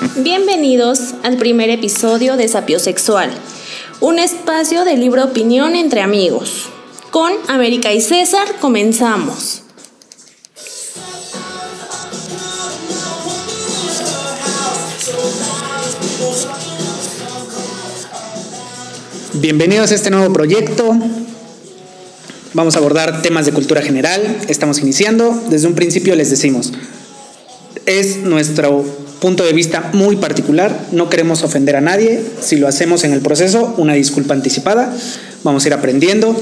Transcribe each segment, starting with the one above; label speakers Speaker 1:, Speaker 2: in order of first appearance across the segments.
Speaker 1: Bienvenidos al primer episodio de Sapiosexual, un espacio de libre opinión entre amigos. Con América y César comenzamos.
Speaker 2: Bienvenidos a este nuevo proyecto. Vamos a abordar temas de cultura general. Estamos iniciando. Desde un principio les decimos, es nuestro punto de vista muy particular. No queremos ofender a nadie. Si lo hacemos en el proceso, una disculpa anticipada. Vamos a ir aprendiendo.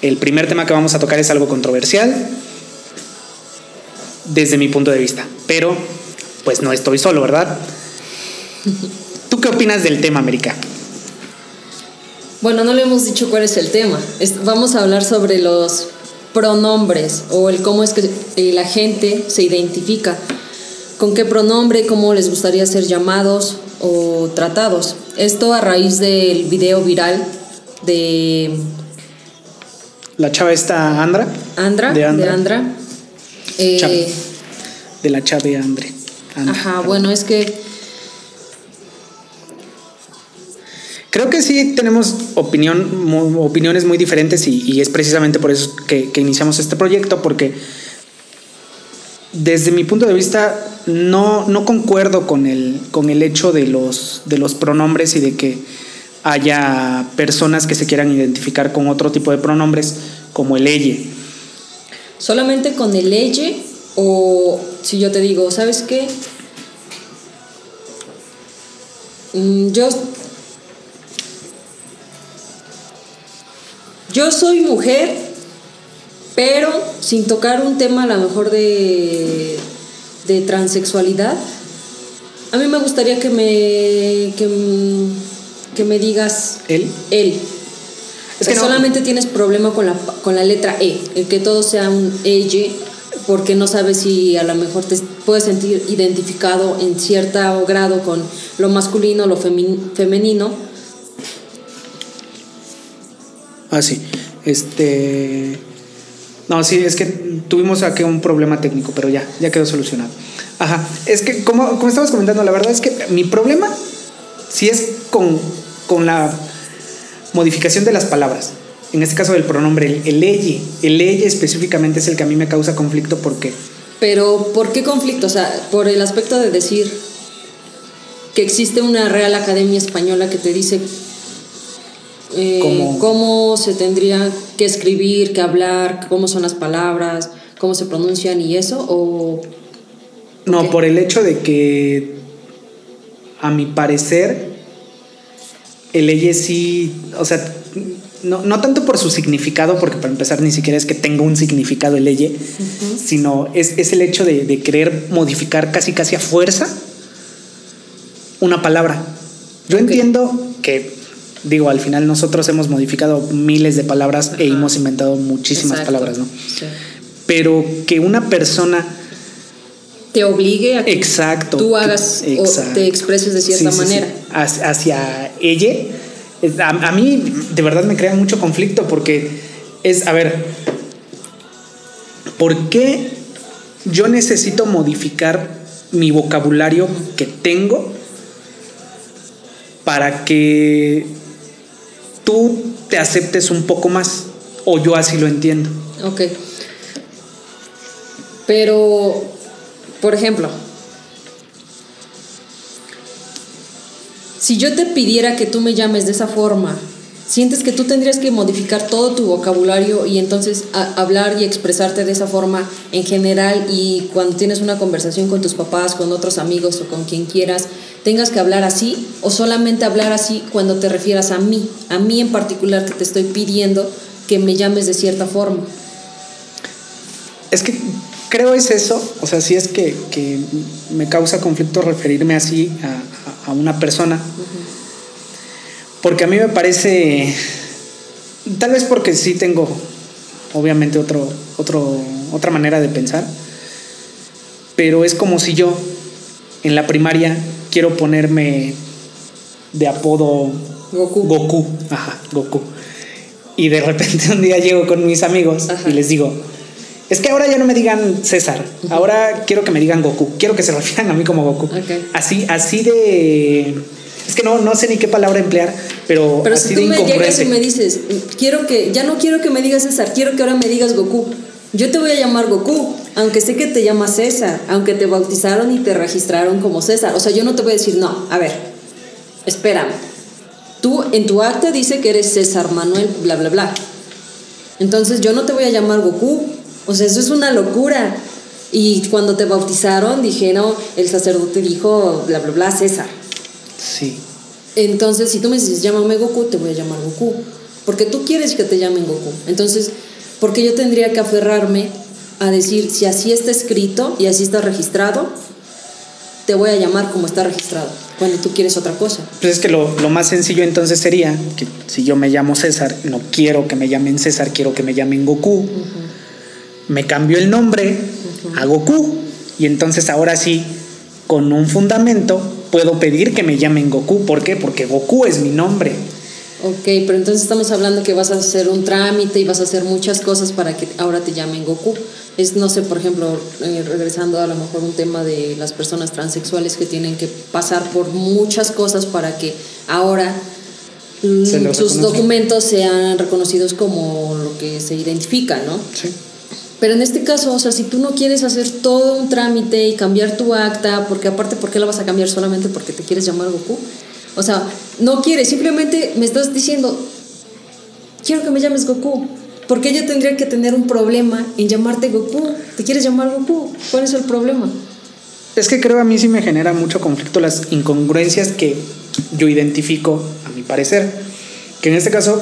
Speaker 2: El primer tema que vamos a tocar es algo controversial desde mi punto de vista. Pero, pues no estoy solo, ¿verdad? ¿Tú qué opinas del tema, América?
Speaker 3: Bueno, no le hemos dicho cuál es el tema. vamos a hablar sobre los pronombres o el cómo es que eh, la gente se identifica, con qué pronombre, cómo les gustaría ser llamados o tratados. Esto a raíz del video viral de...
Speaker 2: La chava esta Andra.
Speaker 3: Andra. De Andra.
Speaker 2: Eh, de la chave Andre.
Speaker 3: ajá, bueno, es que
Speaker 2: Creo que sí tenemos opinión, opiniones muy diferentes y, es precisamente por eso que, iniciamos este proyecto, porque desde mi punto de vista no, no concuerdo con el, con el hecho de los, de los pronombres y de que haya personas que se quieran identificar con otro tipo de pronombres como el elle.
Speaker 3: ¿Solamente con el elle o si yo te digo, ¿sabes qué? Mm, yo Yo soy mujer, pero sin tocar un tema a lo mejor de, de transexualidad. A mí me gustaría que me, que, me digas...
Speaker 2: ¿Él?
Speaker 3: Él. Es que solamente tienes problema con la, con la letra E, el que todo sea un ella, porque no sabes si a lo mejor te puedes sentir identificado en cierto grado con lo masculino, lo femenino,
Speaker 2: Ah, sí. Este. No, sí, es que tuvimos aquí un problema técnico, pero ya, ya quedó solucionado. Ajá. Es que, como, como estabas comentando, la verdad es que mi problema sí es con, con la modificación de las palabras. En este caso del pronombre, el, el ley. El ley específicamente es el que a mí me causa conflicto porque.
Speaker 3: Pero, ¿por qué conflicto? O sea, por el aspecto de decir que existe una Real Academia Española que te dice eh, cómo se tendría que escribir, que hablar, cómo son las palabras, cómo se pronuncian y eso, o...
Speaker 2: No, por el hecho de que, a mi parecer, el ley sí, o sea, no, tanto por su significado, porque para empezar ni siquiera es que tenga un significado el ley, sino es, el hecho de, de, querer modificar casi casi a fuerza una palabra. Yo entiendo que digo, al final nosotros hemos modificado miles de palabras e hemos inventado muchísimas palabras, ¿no? Pero que una persona
Speaker 3: te obligue a que
Speaker 2: exacto,
Speaker 3: tú hagas o te expreses de cierta manera.
Speaker 2: Hacia ella, a, mí de verdad me crea mucho conflicto porque es, a ver, ¿por qué yo necesito modificar mi vocabulario que tengo para que tú te aceptes un poco más, o yo así lo entiendo.
Speaker 3: Ok. Pero, por ejemplo, si yo te pidiera que tú me llames de esa forma, ¿sientes que tú tendrías que modificar todo tu vocabulario y entonces hablar y expresarte de esa forma en general y cuando tienes una conversación con tus papás, con otros amigos o con quien quieras, tengas que hablar así o solamente hablar así cuando te refieras a mí, a mí en particular que te estoy pidiendo que me llames de cierta forma.
Speaker 2: Es que creo es eso, o sea, sí es que, me causa conflicto referirme así a, una persona, porque a mí me parece, tal vez porque sí tengo, obviamente, otro, otro, otra manera de pensar, pero es como si yo en la primaria quiero ponerme de apodo
Speaker 3: Goku.
Speaker 2: Goku, ajá, Goku. Y de repente un día llego con mis amigos y les digo, Es que ahora ya no me digan César, ahora quiero que me digan Goku, quiero que se refieran a mí como Goku. Así, así de es que no, no sé ni qué palabra emplear, pero,
Speaker 3: pero si tú me llegas y me dices, quiero que, ya no quiero que me digas César, quiero que ahora me digas Goku. Yo te voy a llamar Goku, aunque sé que te llamas César, aunque te bautizaron y te registraron como César. O sea, yo no te voy a decir, no, a ver, espérame. Tú en tu acta dice que eres César Manuel, bla, bla, bla. Entonces yo no te voy a llamar Goku. O sea, eso es una locura. Y cuando te bautizaron, dijeron, el sacerdote dijo, bla, bla, bla, César.
Speaker 2: Sí.
Speaker 3: Entonces, si tú me dices, llámame Goku, te voy a llamar Goku. Porque tú quieres que te llamen Goku. Entonces, ¿por qué yo tendría que aferrarme a decir, si así está escrito y así está registrado, te voy a llamar como está registrado, cuando tú quieres otra cosa?
Speaker 2: Pues es que lo, más sencillo entonces sería que si yo me llamo César, no quiero que me llamen César, quiero que me llamen Goku. Me cambio el nombre a Goku y entonces ahora sí, con un fundamento, puedo pedir que me llamen Goku. ¿Por qué? Porque Goku es mi nombre.
Speaker 3: Ok, pero entonces estamos hablando que vas a hacer un trámite y vas a hacer muchas cosas para que ahora te llamen Goku. Es, no sé, por ejemplo, eh, regresando a lo mejor un tema de las personas transexuales que tienen que pasar por muchas cosas para que ahora mm, sus documentos sean reconocidos como lo que se identifica, ¿no?
Speaker 2: Sí.
Speaker 3: Pero en este caso, o sea, si tú no quieres hacer todo un trámite y cambiar tu acta, porque aparte, ¿por qué la vas a cambiar solamente porque te quieres llamar Goku? O sea, no quieres, simplemente me estás diciendo, quiero que me llames Goku. ¿Por qué yo tendría que tener un problema en llamarte Goku? ¿Te quieres llamar Goku? ¿Cuál es el problema?
Speaker 2: Es que creo a mí sí me genera mucho conflicto las incongruencias que yo identifico, a mi parecer. Que en este caso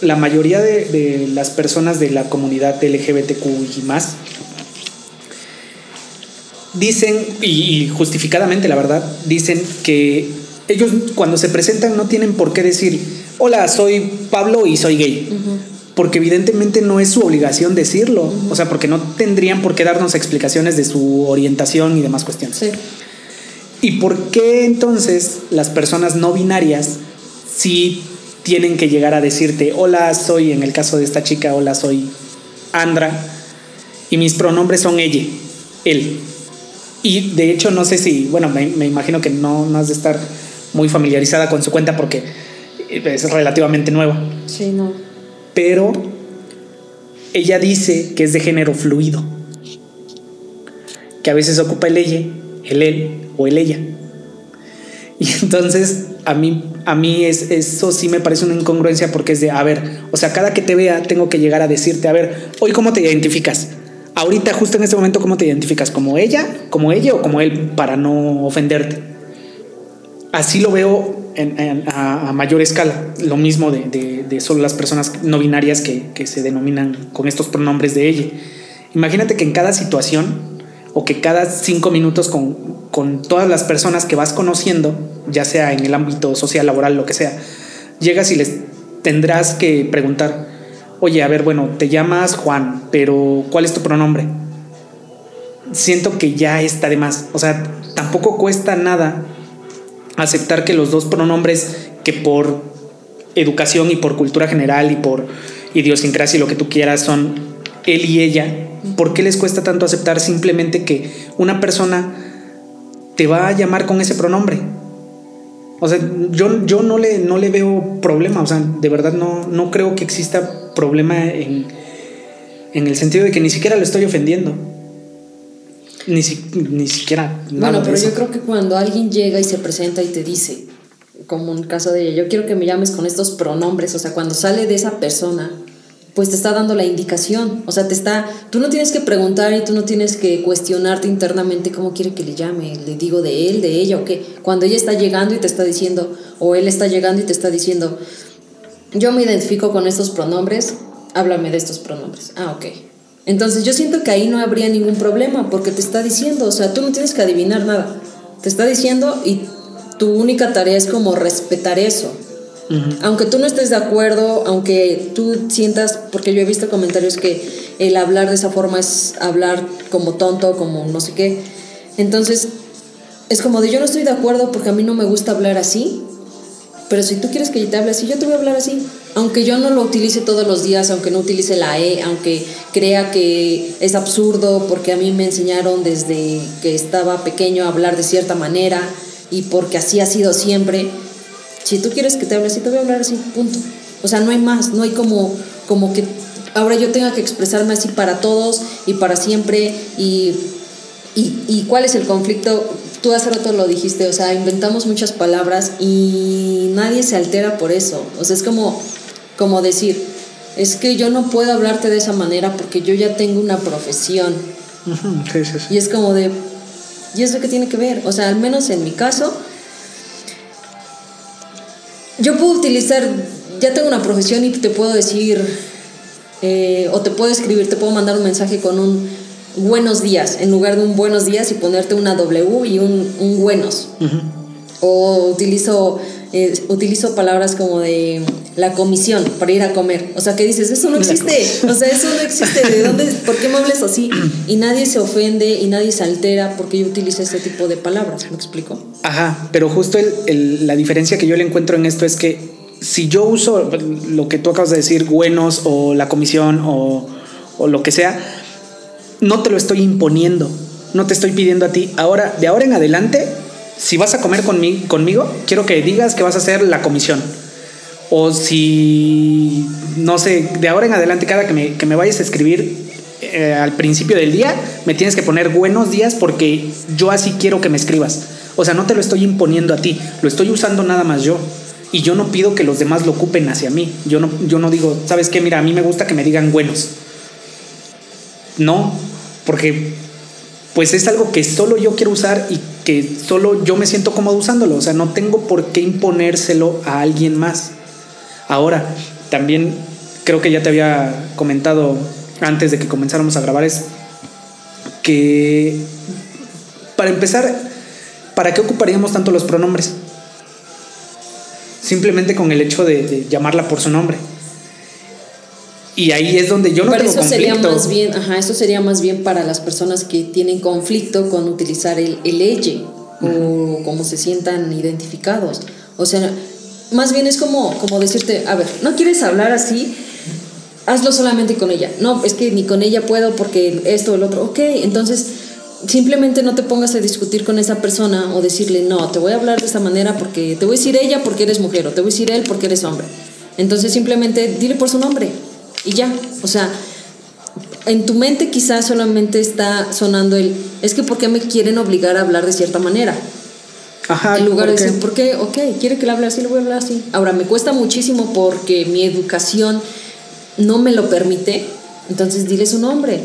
Speaker 2: la mayoría de, las personas de la comunidad LGBTQ y más dicen, y, justificadamente la verdad, dicen que ellos cuando se presentan no tienen por qué decir, hola, soy Pablo y soy gay. Porque evidentemente no es su obligación decirlo. O sea, porque no tendrían por qué darnos explicaciones de su orientación y demás cuestiones. ¿Y por qué entonces las personas no binarias sí tienen que llegar a decirte, hola, soy, en el caso de esta chica, hola, soy Andra, y mis pronombres son ella, él. Y de hecho, no sé si, bueno, me, imagino que no, no has de estar muy familiarizada con su cuenta porque es relativamente nueva.
Speaker 3: Sí, no.
Speaker 2: Pero ella dice que es de género fluido, que a veces ocupa el ella, el él o el ella. Y entonces a mí, a mí es, eso sí me parece una incongruencia porque es de, a ver, o sea, cada que te vea tengo que llegar a decirte, a ver, hoy cómo te identificas. Ahorita, justo en este momento, ¿cómo te identificas? ¿Como ella, como ella o como él para no ofenderte? Así lo veo a, mayor escala. Lo mismo de, solo las personas no binarias que, se denominan con estos pronombres de ella. Imagínate que en cada situación o que cada cinco minutos con todas las personas que vas conociendo, ya sea en el ámbito social, laboral, lo que sea, llegas y les tendrás que preguntar, oye, a ver, bueno, te llamas Juan, pero ¿cuál es tu pronombre? Siento que ya está de más. O sea, tampoco cuesta nada aceptar que los dos pronombres que por educación y por cultura general y por idiosincrasia y lo que tú quieras son él y ella, ¿por qué les cuesta tanto aceptar simplemente que una persona te va a llamar con ese pronombre? O sea, yo, yo no, le, no le veo problema, o sea, de verdad no, no creo que exista problema en, en el sentido de que ni siquiera lo estoy ofendiendo. Ni, ni siquiera.
Speaker 3: Bueno, pero yo creo que cuando alguien llega y se presenta y te dice, como en caso de ella, yo quiero que me llames con estos pronombres, o sea, cuando sale de esa persona, pues te está dando la indicación. O sea, te está, tú no tienes que preguntar y tú no tienes que cuestionarte internamente cómo quiere que le llame, le digo de él, de ella o qué. Cuando ella está llegando y te está diciendo, o él está llegando y te está diciendo, yo me identifico con estos pronombres, háblame de estos pronombres. Ah, ok. Entonces yo siento que ahí no habría ningún problema porque te está diciendo, o sea, tú no tienes que adivinar nada. Te está diciendo y tu única tarea es como respetar eso. Aunque tú no estés de acuerdo, aunque tú sientas, porque yo he visto comentarios que el hablar de esa forma es hablar como tonto, como no sé qué. Entonces, es como de yo no estoy de acuerdo porque a mí no me gusta hablar así, pero si tú quieres que yo te hable así, yo te voy a hablar así. aunque yo no lo utilice todos los días, aunque no utilice la E, aunque crea que es absurdo porque a mí me enseñaron desde que estaba pequeño a hablar de cierta manera y porque así ha sido siempre, si tú quieres que te hable así, te voy a hablar así, punto. O sea, no hay más, no hay como, como que ahora yo tenga que expresarme así para todos y para siempre y, y, y cuál es el conflicto tú hace rato lo dijiste, o sea, inventamos muchas palabras y nadie se altera por eso. O sea, es como, como decir, es que yo no puedo hablarte de esa manera porque yo ya tengo una profesión. Y es como de, ¿y eso qué tiene que ver? O sea, al menos en mi caso, yo puedo utilizar, ya tengo una profesión y te puedo decir, eh, o te puedo escribir, te puedo mandar un mensaje con un buenos días en lugar de un buenos días y ponerte una W y un, un buenos. O utilizo, eh, utilizo palabras como de la comisión para ir a comer. O sea, ¿qué dices? Eso no existe. O sea, eso no existe. ¿De dónde? ¿Por qué me hables así? Y nadie se ofende y nadie se altera porque yo utilizo ese tipo de palabras. ¿Me explico?
Speaker 2: Ajá, pero justo el, la diferencia que yo le encuentro en esto es que si yo uso lo que tú acabas de decir, buenos o la comisión o, o lo que sea, no te lo estoy imponiendo, no te estoy pidiendo a ti. Ahora, de ahora en adelante, si vas a comer conmigo, conmigo quiero que digas que vas a hacer la comisión. O si, no sé, de ahora en adelante, cada que me, que me vayas a escribir eh, al principio del día, me tienes que poner buenos días porque yo así quiero que me escribas. O sea, no te lo estoy imponiendo a ti, lo estoy usando nada más yo. Y yo no pido que los demás lo ocupen hacia mí. Yo no, yo no digo, ¿sabes qué? Mira, a mí me gusta que me digan buenos. No, porque pues es algo que solo yo quiero usar y que solo yo me siento cómodo usándolo. O sea, no tengo por qué imponérselo a alguien más. Ahora, también creo que ya te había comentado antes de que comenzáramos a grabar es que para empezar, ¿para qué ocuparíamos tanto los pronombres? Simplemente con el hecho de, de llamarla por su nombre. Y ahí es donde yo no Pero tengo
Speaker 3: eso sería más bien, ajá, eso sería más bien para las personas que tienen conflicto con utilizar el, el elle o como se sientan identificados. O sea, más bien es como, como decirte, a ver, ¿no quieres hablar así? Hazlo solamente con ella. No, es que ni con ella puedo porque esto o el otro. Ok, entonces simplemente no te pongas a discutir con esa persona o decirle, no, te voy a hablar de esta manera porque te voy a decir ella porque eres mujer o te voy a decir él porque eres hombre. Entonces simplemente dile por su nombre y ya, o sea, en tu mente quizás solamente está sonando el, es que ¿por qué me quieren obligar a hablar de cierta manera? Ajá. En lugar de decir, ¿por qué? Ok, quiere que le hable así, le voy a hablar así. Ahora, me cuesta muchísimo porque mi educación no me lo permite, entonces dile su nombre.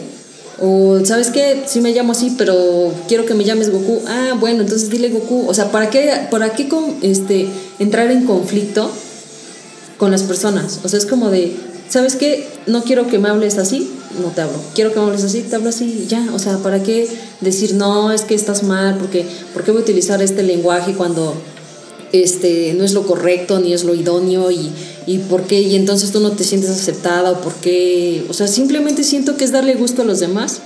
Speaker 3: O, ¿sabes qué? Sí me llamo así, pero quiero que me llames Goku. Ah, bueno, entonces dile Goku. O sea, ¿para qué, para qué con, este, entrar en conflicto con las personas? O sea, es como de, ¿sabes qué? No quiero que me hables así, no te hablo. Quiero que me hables así, te hablo así, ya. O sea, ¿para qué decir, no, es que estás mal? Porque, ¿Por qué voy a utilizar este lenguaje cuando este, no es lo correcto ni es lo idóneo? Y, y por qué, y entonces tú no te sientes aceptada o por qué. O sea, simplemente siento que es darle gusto a los demás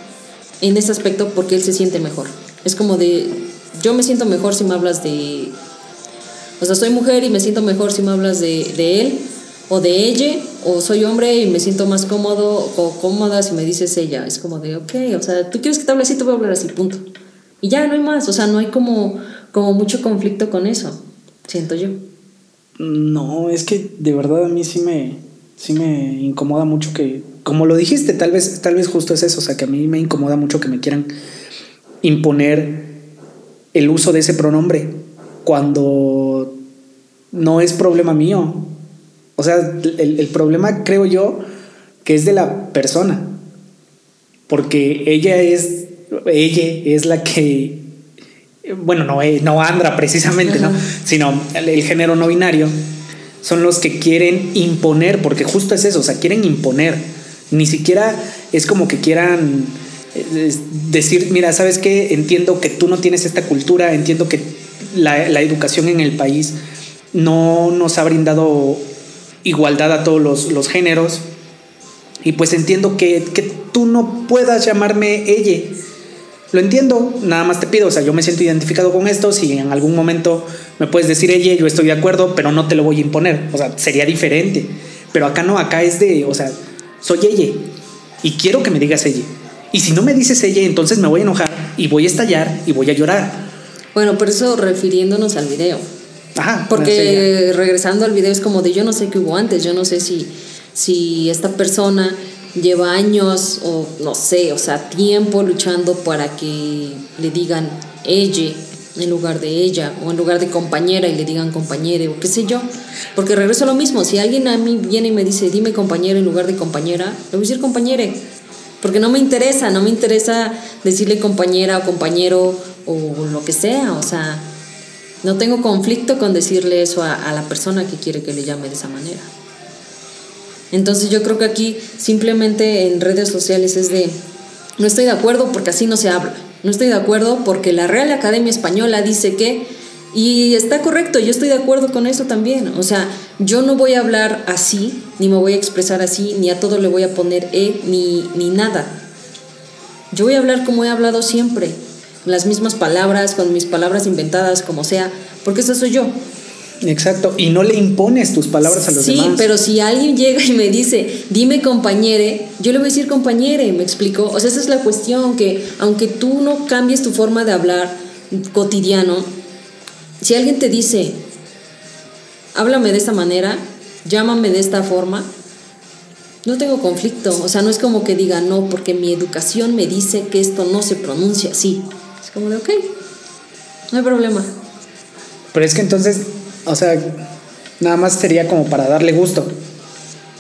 Speaker 3: en ese aspecto porque él se siente mejor. Es como de, yo me siento mejor si me hablas de... O sea, soy mujer y me siento mejor si me hablas de, de él o de ella, o soy hombre y me siento más cómodo o cómoda si me dices ella. Es como de, ok, o sea, tú quieres que te hable así, te voy a hablar así, punto. Y ya no hay más, o sea, no hay como, como mucho conflicto con eso, siento yo.
Speaker 2: No, es que de verdad a mí sí me, sí me incomoda mucho que, como lo dijiste, tal vez, tal vez justo es eso, o sea, que a mí me incomoda mucho que me quieran imponer el uso de ese pronombre cuando no es problema mío. O sea, el, problema creo yo que es de la persona. Porque ella es, ella es la que, bueno, no, eh, no Andra precisamente, ¿no? Sino el, género no binario, son los que quieren imponer, porque justo es eso, o sea, quieren imponer. Ni siquiera es como que quieran eh, decir, mira, ¿sabes qué? Entiendo que tú no tienes esta cultura, entiendo que la, la educación en el país no nos ha brindado igualdad a todos los, géneros. Y pues entiendo que, tú no puedas llamarme ella. Lo entiendo, nada más te pido, o sea, yo me siento identificado con esto, si en algún momento me puedes decir ella, yo estoy de acuerdo, pero no te lo voy a imponer, o sea, sería diferente. Pero acá no, acá es de, o sea, soy ella y quiero que me digas ella. Y si no me dices ella, entonces me voy a enojar y voy a estallar y voy a llorar.
Speaker 3: Bueno, por eso refiriéndonos al video.
Speaker 2: Ajá.
Speaker 3: Porque regresando al video es como de yo no sé qué hubo antes, yo no sé si, si esta persona lleva años o no sé, o sea, tiempo luchando para que le digan ella en lugar de ella o en lugar de compañera y le digan compañere o qué sé yo. Porque regreso a lo mismo, si alguien a mí viene y me dice dime compañera en lugar de compañera, le voy a decir compañere. Porque no me interesa, no me interesa decirle compañera o compañero o lo que sea, o sea, no tengo conflicto con decirle eso a, la persona que quiere que le llame de esa manera. Entonces yo creo que aquí simplemente en redes sociales es de, no estoy de acuerdo porque así no se habla, no estoy de acuerdo porque la Real Academia Española dice que, y está correcto, yo estoy de acuerdo con eso también, o sea, yo no voy a hablar así, ni me voy a expresar así, ni a todo le voy a poner E, ni, ni nada. Yo voy a hablar como he hablado siempre, las mismas palabras, con mis palabras inventadas, como sea, porque eso soy yo.
Speaker 2: Exacto, y no le impones tus palabras a los demás.
Speaker 3: Sí, pero si alguien llega y me dice, dime compañere, yo le voy a decir compañere, ¿me explico? O sea, esa es la cuestión, que aunque tú no cambies tu forma de hablar cotidiano, si alguien te dice, háblame de esta manera, llámame de esta forma, no tengo conflicto. O sea, no es como que diga, no, porque mi educación me dice que esto no se pronuncia así. Como de, ok, no hay problema.
Speaker 2: Pero es que entonces o sea, nada más sería como para darle gusto.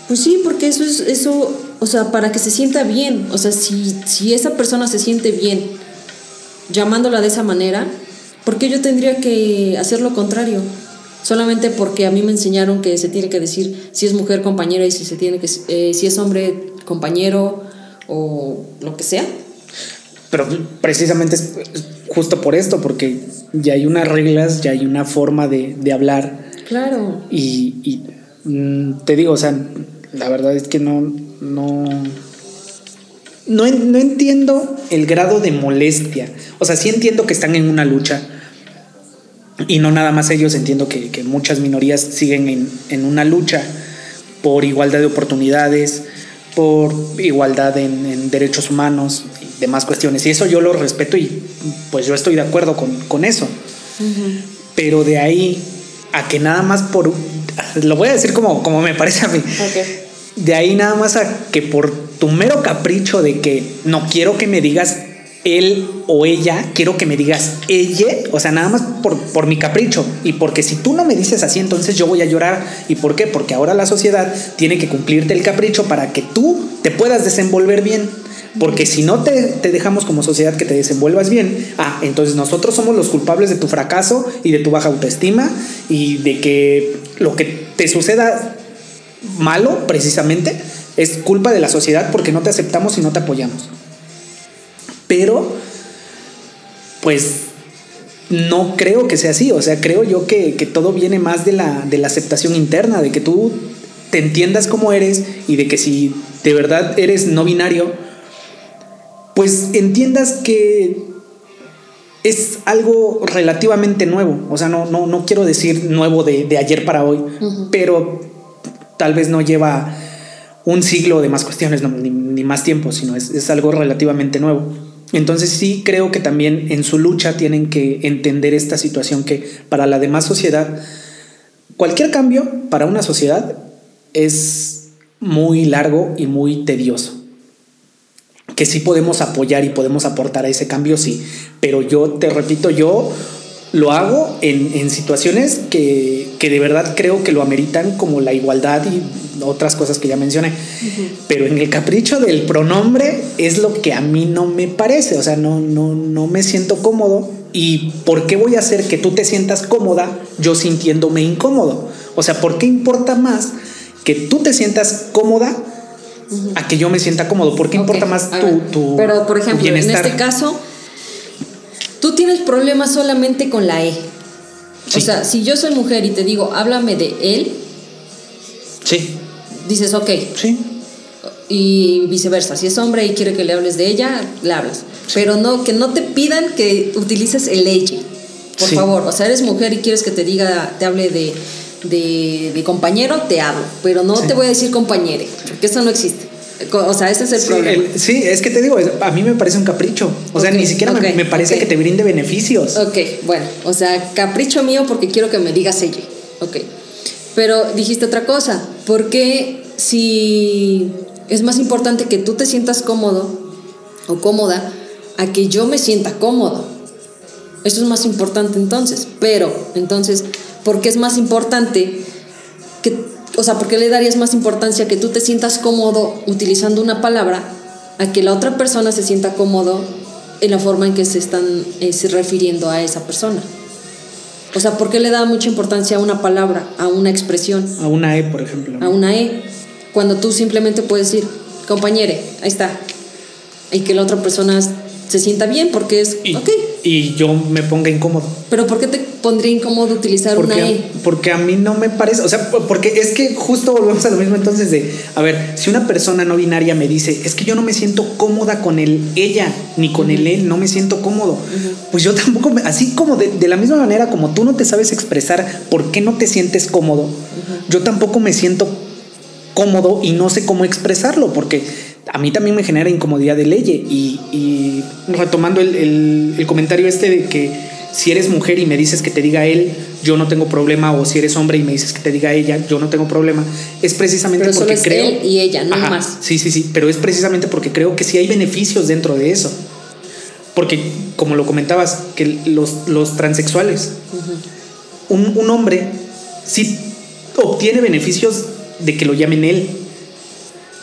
Speaker 3: Pues sí, porque eso es, eso, o sea, para que se sienta bien. O sea, si, si esa persona se siente bien llamándola de esa manera, ¿por qué yo tendría que hacer lo contrario? Solamente porque a mí me enseñaron que se tiene que decir si es mujer compañera y si se tiene que eh, si es hombre compañero o lo que sea.
Speaker 2: Pero precisamente es justo por esto, porque ya hay unas reglas, ya hay una forma de, hablar.
Speaker 3: Claro.
Speaker 2: Y, mm, te digo, o sea, la verdad es que no, no, no, entiendo el grado de molestia. O sea, sí entiendo que están en una lucha. Y no nada más ellos, entiendo que, muchas minorías siguen en, en, una lucha por igualdad de oportunidades, por igualdad en derechos humanos, demás cuestiones. Y eso yo lo respeto y pues yo estoy de acuerdo con, eso. Pero de ahí a que nada más por... Lo voy a decir como, como me parece a mí. De ahí nada más a que por tu mero capricho de que no quiero que me digas él o ella, quiero que me digas ella, o sea, nada más por, por, mi capricho. Y porque si tú no me dices así, entonces yo voy a llorar. ¿Y por qué? Porque ahora la sociedad tiene que cumplirte el capricho para que tú te puedas desenvolver bien. Porque si no te, dejamos como sociedad que te desenvuelvas bien, ah, entonces nosotros somos los culpables de tu fracaso y de tu baja autoestima y de que lo que te suceda malo, precisamente, es culpa de la sociedad porque no te aceptamos y no te apoyamos. Pero, pues, no creo que sea así. O sea, creo yo que, todo viene más de la, de la aceptación interna, de que tú te entiendas como eres y de que si de verdad eres no binario, pues entiendas que es algo relativamente nuevo. O sea, no, no, no quiero decir nuevo de, ayer para hoy, pero tal vez no lleva un siglo de más cuestiones, ni, más tiempo, sino es, es algo relativamente nuevo. Entonces sí creo que también en su lucha tienen que entender esta situación que para la demás sociedad, cualquier cambio para una sociedad es muy largo y muy tedioso que sí podemos apoyar y podemos aportar a ese cambio, sí. Pero yo te repito, yo lo hago en, situaciones que, de verdad creo que lo ameritan, como la igualdad y otras cosas que ya mencioné. Pero en el capricho del pronombre es lo que a mí no me parece, o sea, no, no, no me siento cómodo. ¿Y por qué voy a hacer que tú te sientas cómoda yo sintiéndome incómodo? O sea, ¿por qué importa más que tú te sientas cómoda a que yo me sienta cómodo. ¿Por qué importa más tu,
Speaker 3: Pero, por ejemplo, en este caso, tú tienes problemas solamente con la E. O sea, si yo soy mujer y te digo, háblame de él.
Speaker 2: Sí.
Speaker 3: Dices, ok.
Speaker 2: Sí.
Speaker 3: Y viceversa. Si es hombre y quiere que le hables de ella, le hablas. Pero no, que no te pidan que utilices el ella. Por favor. O sea, eres mujer y quieres que te diga, te hable de de, de compañero, te hablo, pero no te voy a decir compañere, porque eso no existe. O sea, ese es el
Speaker 2: Sí,
Speaker 3: problema.
Speaker 2: el- sí, es que te digo, a mí me parece un capricho. O sea, ni siquiera me- parece que te brinde beneficios.
Speaker 3: Ok, bueno, o sea, capricho mío porque quiero que me digas ella. Ok. Pero dijiste otra cosa, porque si es más importante que tú te sientas cómodo o cómoda a que yo me sienta cómodo. Eso es más importante entonces. Pero, entonces, ¿por qué es más importante que, o sea, por qué le darías más importancia que tú te sientas cómodo utilizando una palabra a que la otra persona se sienta cómodo en la forma en que se están eh, se refiriendo a esa persona? O sea, ¿por qué le da mucha importancia a una palabra, a una expresión,
Speaker 2: A una E, por ejemplo.
Speaker 3: a una E, cuando tú simplemente puedes decir, compañere, ahí está, y que la otra persona se sienta bien porque es,
Speaker 2: y,
Speaker 3: ok,
Speaker 2: y yo me ponga incómodo.
Speaker 3: pero ¿por qué te pondría incómodo utilizar una
Speaker 2: Porque,
Speaker 3: E?
Speaker 2: porque a mí no me parece, o sea, porque es que justo volvemos a lo mismo entonces de, a ver, si una persona no binaria me dice, es que yo no me siento cómoda con el ella, ni con el él, no me siento cómodo, pues yo tampoco, me- así como de, de la misma manera como tú no te sabes expresar por qué no te sientes cómodo, yo tampoco me siento cómodo y no sé cómo expresarlo, porque a mí también me genera incomodidad de ley. Y, y retomando el, el- el comentario este de que si eres mujer y me dices que te diga él, yo no tengo problema, o si eres hombre y me dices que te diga ella, yo no tengo problema, es precisamente
Speaker 3: Pero solo
Speaker 2: porque
Speaker 3: es
Speaker 2: creo...
Speaker 3: él y ella, no
Speaker 2: Ajá,
Speaker 3: más.
Speaker 2: Sí, sí, sí, pero es precisamente porque creo que sí hay beneficios dentro de eso. Porque, como lo comentabas, que los, los transexuales, un, un hombre sí obtiene beneficios de que lo llamen él.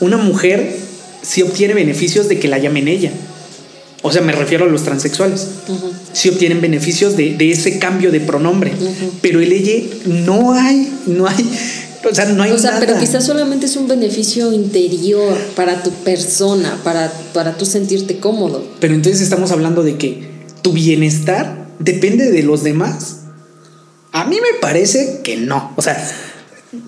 Speaker 2: Una mujer sí obtiene beneficios de que la llamen ella. O sea, me refiero a los transexuales.
Speaker 3: Ujú.
Speaker 2: Sí obtienen beneficios de, de ese cambio de pronombre. Pero el ella no hay, no hay, o sea, no hay
Speaker 3: O sea, pero quizás solamente es un beneficio interior para tu persona, para, para tú sentirte cómodo.
Speaker 2: Pero entonces estamos hablando de que tu bienestar depende de los demás. A mí me parece que no. O sea,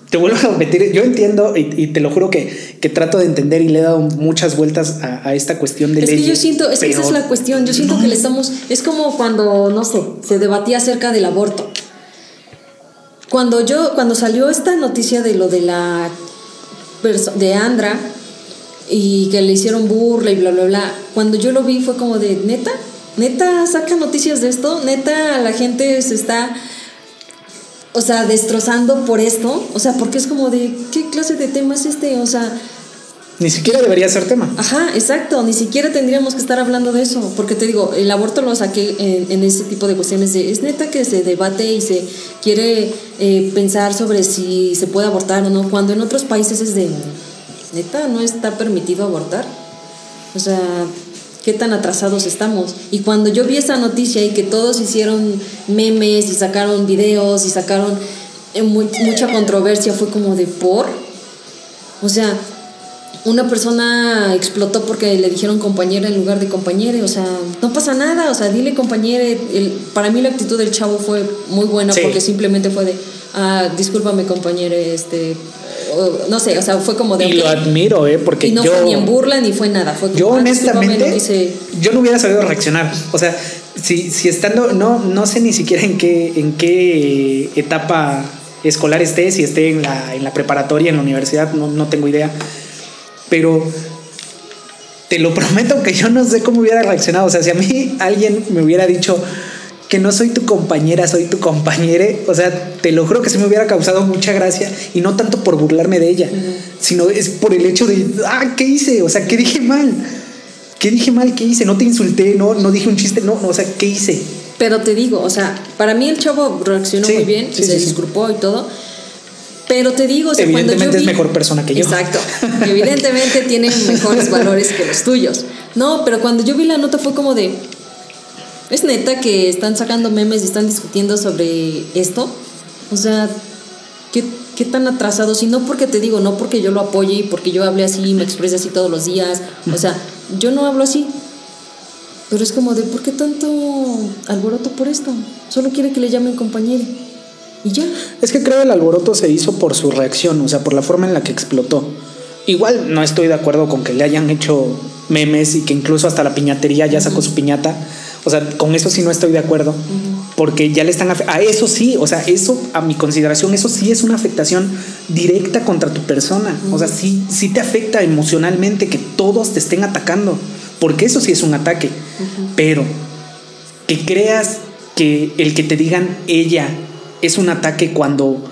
Speaker 2: te vuelvo a repetir, yo entiendo y, y te lo juro que, que trato de entender y le he dado muchas vueltas a, a esta cuestión de
Speaker 3: Es que yo siento, es que esa es la cuestión, yo siento que le estamos, es como cuando, no sé, se debatía acerca del aborto. Cuando yo, cuando salió esta noticia de lo de la, de Andra y que le hicieron burla y bla, bla, bla, cuando yo lo vi fue como de, neta, neta, saca noticias de esto, neta, la gente se está, o sea, destrozando por esto, o sea, porque es como de, ¿qué clase de tema es este? O sea,
Speaker 2: Ni siquiera debería ser tema.
Speaker 3: Ajá, exacto, ni siquiera tendríamos que estar hablando de eso, porque te digo, el aborto lo saqué en, en ese tipo de cuestiones de, es neta que se debate y se quiere eh, pensar sobre si se puede abortar o no, cuando en otros países es de, neta, no está permitido abortar. O sea, qué tan atrasados estamos. Y cuando yo vi esa noticia y que todos hicieron memes y sacaron videos y sacaron eh, mu- mucha controversia, fue como de por. O sea, una persona explotó porque le dijeron compañera en lugar de compañere, o sea, no pasa nada, o sea, dile compañere. El, para mí la actitud del chavo fue muy buena
Speaker 2: Sí.
Speaker 3: porque simplemente fue de, ah, discúlpame compañere, este, o- no sé, o sea, fue como de...
Speaker 2: Y lo admiro, ¿eh? Porque
Speaker 3: y no
Speaker 2: yo...
Speaker 3: fue ni en burla ni fue nada, fue como,
Speaker 2: Yo
Speaker 3: "Ah,
Speaker 2: honestamente,
Speaker 3: no quise".
Speaker 2: yo no hubiera sabido reaccionar. O sea, si, si estando, no, no sé ni siquiera en qué, en qué etapa escolar esté, si esté en la, en la preparatoria, en la universidad, no, no tengo idea. Pero te lo prometo que yo no sé cómo hubiera reaccionado. O sea, si a mí alguien me hubiera dicho que no soy tu compañera, soy tu compañere, o sea, te lo juro que sí me hubiera causado mucha gracia y no tanto por burlarme de ella, sino es por el hecho de, ah, ¿qué hice? O sea, ¿qué dije mal? ¿Qué dije mal? ¿Qué hice? No te insulté, no, no dije un chiste, no, no, o sea, ¿qué hice?
Speaker 3: Pero te digo, o sea, para mí el chavo reaccionó
Speaker 2: Sí,
Speaker 3: muy bien,
Speaker 2: sí,
Speaker 3: se
Speaker 2: sí.
Speaker 3: disculpó y todo. Pero te digo, o sea, cuando yo
Speaker 2: Evidentemente es
Speaker 3: vi-
Speaker 2: mejor persona que yo.
Speaker 3: Exacto. Evidentemente tiene mejores valores que los tuyos. No, pero cuando yo vi la nota fue como de. ¿Es neta que están sacando memes y están discutiendo sobre esto? O sea, ¿qué, qué tan atrasados? Y no porque te digo, no porque yo lo apoye y porque yo hable así me exprese así todos los días. O sea, yo no hablo así. Pero es como de, ¿por qué tanto alboroto por esto? Solo quiere que le llamen compañero. Y ya.
Speaker 2: Es que creo el alboroto se hizo por su reacción, o sea, por la forma en la que explotó. Igual no estoy de acuerdo con que le hayan hecho memes y que incluso hasta la piñatería ya sacó su piñata. O sea, con eso sí no estoy de acuerdo. porque ya le están a eso sí, o sea, eso a mi consideración, eso sí es una afectación directa contra tu persona. O sea, sí, sí te afecta emocionalmente que todos te estén atacando, porque eso sí es un ataque. Pero que creas que el que te digan ella es un ataque cuando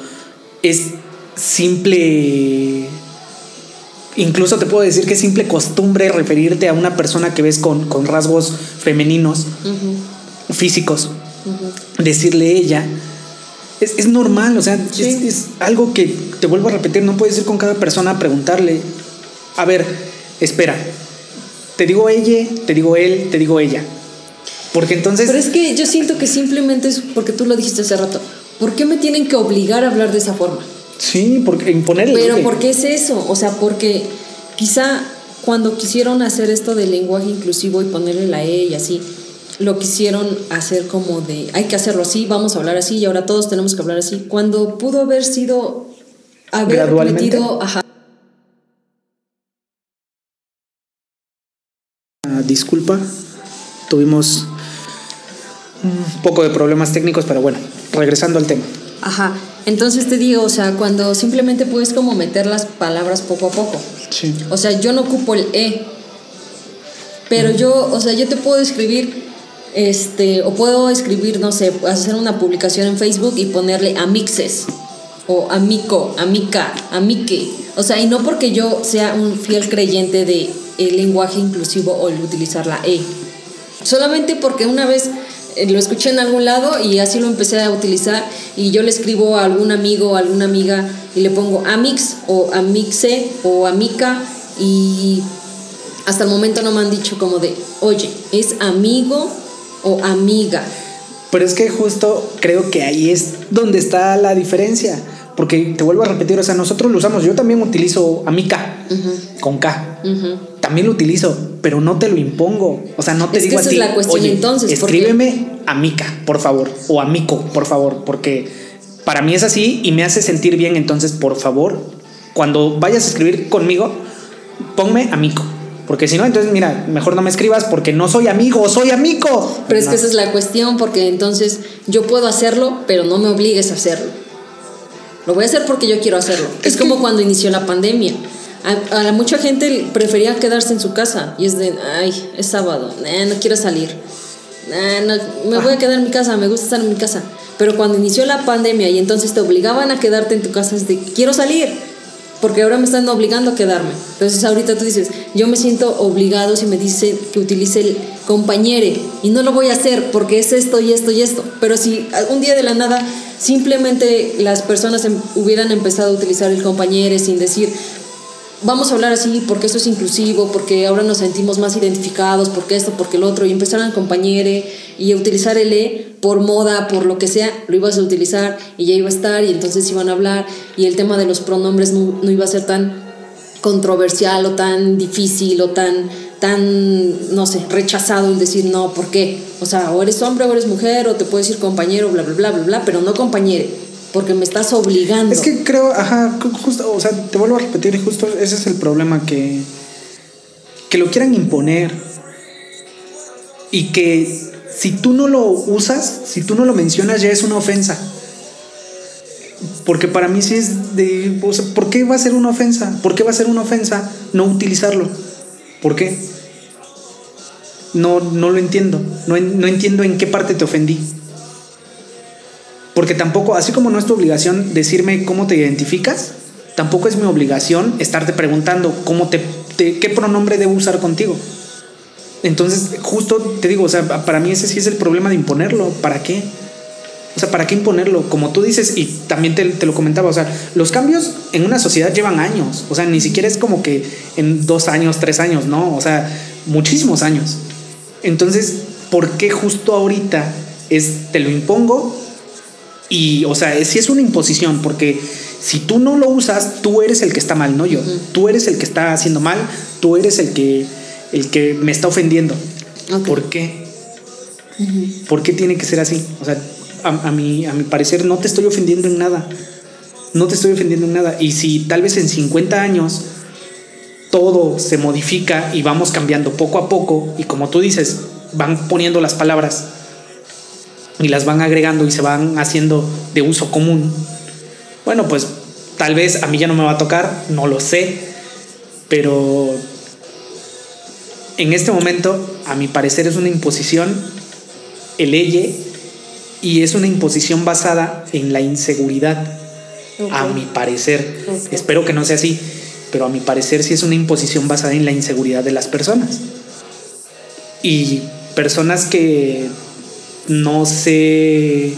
Speaker 2: es simple incluso te puedo decir que es simple costumbre referirte a una persona que ves con, rasgos femeninos, físicos, decirle ella. Es, normal, o sea, es, algo que te vuelvo a repetir, no puedes ir con cada persona a preguntarle, a ver, espera, te digo ella, te digo él, te digo ella. Porque entonces...
Speaker 3: Pero es que yo siento que simplemente es porque tú lo dijiste hace rato. ¿Por qué me tienen que obligar a hablar de esa forma?
Speaker 2: Sí, porque imponerle.
Speaker 3: Pero ¿por qué es eso? O sea, porque quizá cuando quisieron hacer esto del lenguaje inclusivo y ponerle la E y así, lo quisieron hacer como de, hay que hacerlo así, vamos a hablar así y ahora todos tenemos que hablar así, cuando pudo haber sido, haber metido, ajá.
Speaker 2: Ah, disculpa, tuvimos un poco de problemas técnicos, pero bueno, regresando al tema.
Speaker 3: Ajá, entonces te digo, o sea, cuando simplemente puedes como meter las palabras poco a poco. Sí. O sea, yo no ocupo el E, pero yo, o sea, yo te puedo escribir este, o puedo escribir, no sé, hacer una publicación en Facebook y ponerle amixes, o amico, amica, amique. O sea, y no porque yo sea un fiel creyente de el lenguaje inclusivo o el utilizar la E. Solamente porque una vez lo escuché en algún lado y así lo empecé a utilizar y yo le escribo a algún amigo o alguna amiga y le pongo amix o amixe o amica y hasta el momento no me han dicho como de, oye, es amigo o amiga.
Speaker 2: Pero es que justo creo que ahí es donde está la diferencia. Porque te vuelvo a repetir, o sea, nosotros lo usamos. Yo también utilizo amica con K. También lo utilizo, pero no te lo impongo. O sea, no te digo a ti. la cuestión entonces. Escríbeme amica, por favor, o amico, por favor, porque para mí es así y me hace sentir bien. Entonces, por favor, cuando vayas a escribir conmigo, ponme amico. Porque si no, entonces mira, mejor no me escribas porque no soy amigo, soy amigo.
Speaker 3: Pero es que esa es la cuestión, porque entonces yo puedo hacerlo, pero no me obligues a hacerlo. Lo voy a hacer porque yo quiero hacerlo. Es, como cuando inició la pandemia. A, mucha gente prefería quedarse en su casa y es de, ay, es sábado, no quiero salir. me voy a quedar en mi casa, me gusta estar en mi casa. Pero cuando inició la pandemia y entonces te obligaban a quedarte en tu casa, es de, quiero salir porque ahora me están obligando a quedarme. Entonces ahorita tú dices, yo me siento obligado si me dice que utilice el compañere y no lo voy a hacer porque es esto y esto y esto. Pero si un día de la nada simplemente las personas em, hubieran empezado a utilizar el compañere sin decir, vamos a hablar así porque esto es inclusivo, porque ahora nos sentimos más identificados, porque esto, porque el otro, y empezaron a compañere y utilizar el E por moda, por lo que sea, lo ibas a utilizar y ya iba a estar y entonces iban a hablar y el tema de los pronombres no, no iba a ser tan controversial o tan difícil o tan, tan, no sé, rechazado el decir no, ¿por qué? O sea, o eres hombre o eres mujer o te puedes decir compañero, bla, bla, bla, bla, bla, pero no compañere porque me estás obligando.
Speaker 2: Es que creo, ajá, justo, o sea, te vuelvo a repetir, justo ese es el problema que que lo quieran imponer y que si tú no lo usas, si tú no lo mencionas, ya es una ofensa. Porque para mí sí es de... ¿Por qué va a ser una ofensa? ¿Por qué va a ser una ofensa no utilizarlo? ¿Por qué? No, no lo entiendo. No, no entiendo en qué parte te ofendí. Porque tampoco, así como no es tu obligación decirme cómo te identificas, tampoco es mi obligación estarte preguntando cómo te, qué pronombre debo usar contigo. Entonces, justo te digo, o sea, para mí ese sí es el problema de imponerlo. ¿Para qué? O sea, ¿para qué imponerlo? Como tú dices, y también te, te, lo comentaba, o sea, los cambios en una sociedad llevan años. O sea, ni siquiera es como que en dos años, tres años, no. O sea, muchísimos años. Entonces, ¿por qué justo ahorita es te lo impongo? Y, o sea, si es una imposición, porque si tú no lo usas, tú eres el que está mal, no yo. Tú eres el que está haciendo mal, tú eres el que el que me está ofendiendo. ¿Por qué? ¿Por qué tiene que ser así? O sea, a, mi, a mi parecer no te estoy ofendiendo en nada. No te estoy ofendiendo en nada. Y si tal vez en 50 años todo se modifica y vamos cambiando poco a poco, y como tú dices, van poniendo las palabras y las van agregando y se van haciendo de uso común, bueno, pues tal vez a mí ya no me va a tocar, no lo sé, pero en este momento, a mi parecer, es una imposición el EYE y es una imposición basada en la inseguridad, a mi parecer. Espero que no sea así, pero a mi parecer sí es una imposición basada en la inseguridad de las personas. Y personas que no sé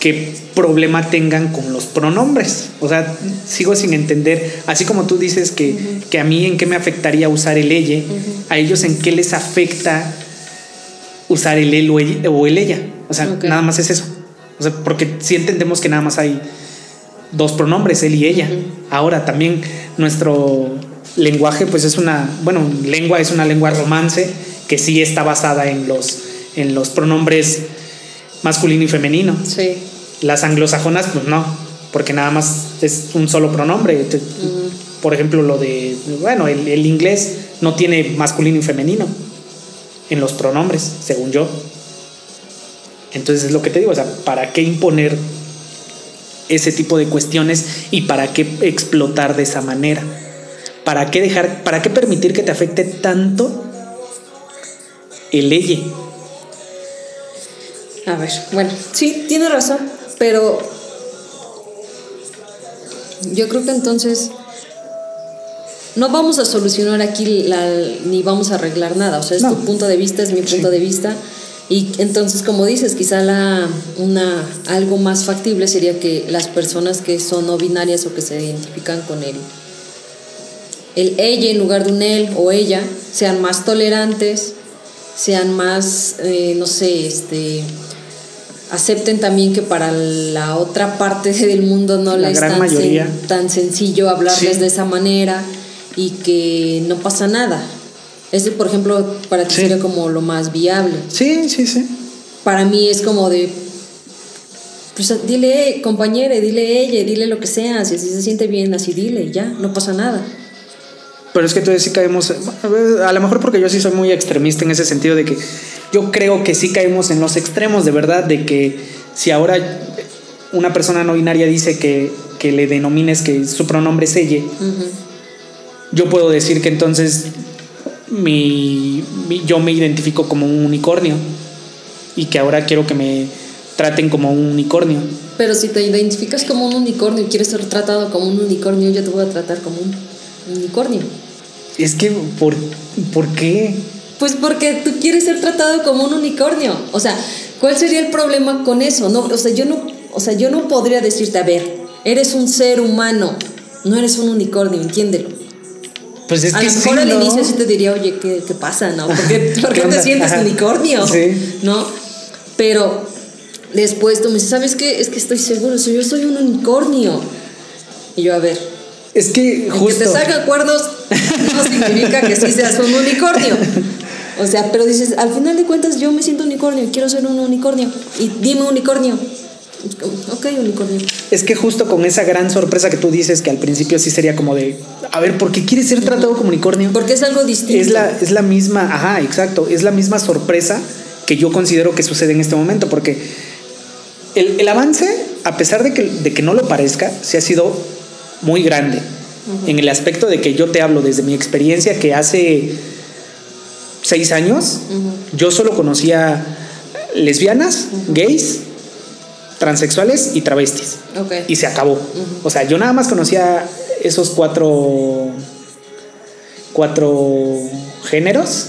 Speaker 2: qué problema tengan con los pronombres. O sea, sigo sin entender, así como tú dices que, que a mí en qué me afectaría usar el ella, a ellos en qué les afecta usar el él o el ella. O sea, nada más es eso. O sea, porque si entendemos que nada más hay dos pronombres, él y ella. Ahora también nuestro lenguaje, pues es una, bueno, lengua es una lengua romance que sí está basada en los, en los pronombres masculino y femenino.
Speaker 3: Sí.
Speaker 2: Las anglosajonas, pues no, porque nada más es un solo pronombre. Por ejemplo, lo de, bueno, el, el inglés no tiene masculino y femenino en los pronombres, según yo. Entonces es lo que te digo, o sea, ¿para qué imponer ese tipo de cuestiones y para qué explotar de esa manera? ¿Para qué dejar, para qué permitir que te afecte tanto el ley?
Speaker 3: A ver, bueno, sí, tiene razón, pero yo creo que entonces no vamos a solucionar aquí la, ni vamos a arreglar nada. O sea, es tu punto de vista, es mi punto de vista. Y entonces, como dices, quizá la, una, algo más factible sería que las personas que son no binarias o que se identifican con él, el ella en lugar de un él o ella, sean más tolerantes, sean más, eh, no sé, este, acepten también que para la otra parte del mundo no les es tan, sencillo hablarles de esa manera y que no pasa nada. Ese, por ejemplo, para ti sería como lo más viable.
Speaker 2: Sí, sí, sí.
Speaker 3: Para mí es como de, pues dile compañera, dile ella, dile lo que sea, si así se siente bien, así dile, ya, no pasa nada.
Speaker 2: Pero es que entonces sí caemos, a lo mejor porque yo sí soy muy extremista en ese sentido de que yo creo que sí caemos en los extremos, de verdad, de que si ahora una persona no binaria dice que, que le denomines que su pronombre es ella, yo puedo decir que entonces mi, yo me identifico como un unicornio y que ahora quiero que me traten como un unicornio.
Speaker 3: Pero si te identificas como un unicornio y quieres ser tratado como un unicornio, yo te voy a tratar como un unicornio.
Speaker 2: Es que, ¿por, ¿por qué?
Speaker 3: Pues porque tú quieres ser tratado como un unicornio. O sea, ¿cuál sería el problema con eso? No, o sea, yo no, o sea, yo no podría decirte, a ver, eres un ser humano, no eres un unicornio, entiéndelo.
Speaker 2: Pues es
Speaker 3: a
Speaker 2: que
Speaker 3: lo mejor al inicio sí te diría, oye, ¿qué, qué pasa? ¿No? ¿Por qué, te sientes unicornio?
Speaker 2: Sí.
Speaker 3: ¿No? Pero después tú me dices, ¿sabes qué? Es que estoy seguro, yo soy un unicornio. Y yo, a ver.
Speaker 2: Es que justo.
Speaker 3: Que te salgan cuernos no significa que sí seas un unicornio. O sea, pero dices, al final de cuentas yo me siento unicornio, quiero ser un unicornio. Y dime unicornio. Ok, unicornio.
Speaker 2: Es que justo con esa gran sorpresa que tú dices, que al principio sí sería como de, a ver, ¿por qué quieres ser tratado como unicornio?
Speaker 3: Porque es algo distinto.
Speaker 2: Es la, es la misma, ajá, exacto, es la misma sorpresa que yo considero que sucede en este momento, porque el, el avance, a pesar de que, de que no lo parezca, se ha sido muy grande. En el aspecto de que yo te hablo desde mi experiencia, que hace seis años yo solo conocía lesbianas, gays, transexuales y travestis. Y se acabó. O sea, yo nada más conocía esos cuatro, cuatro géneros.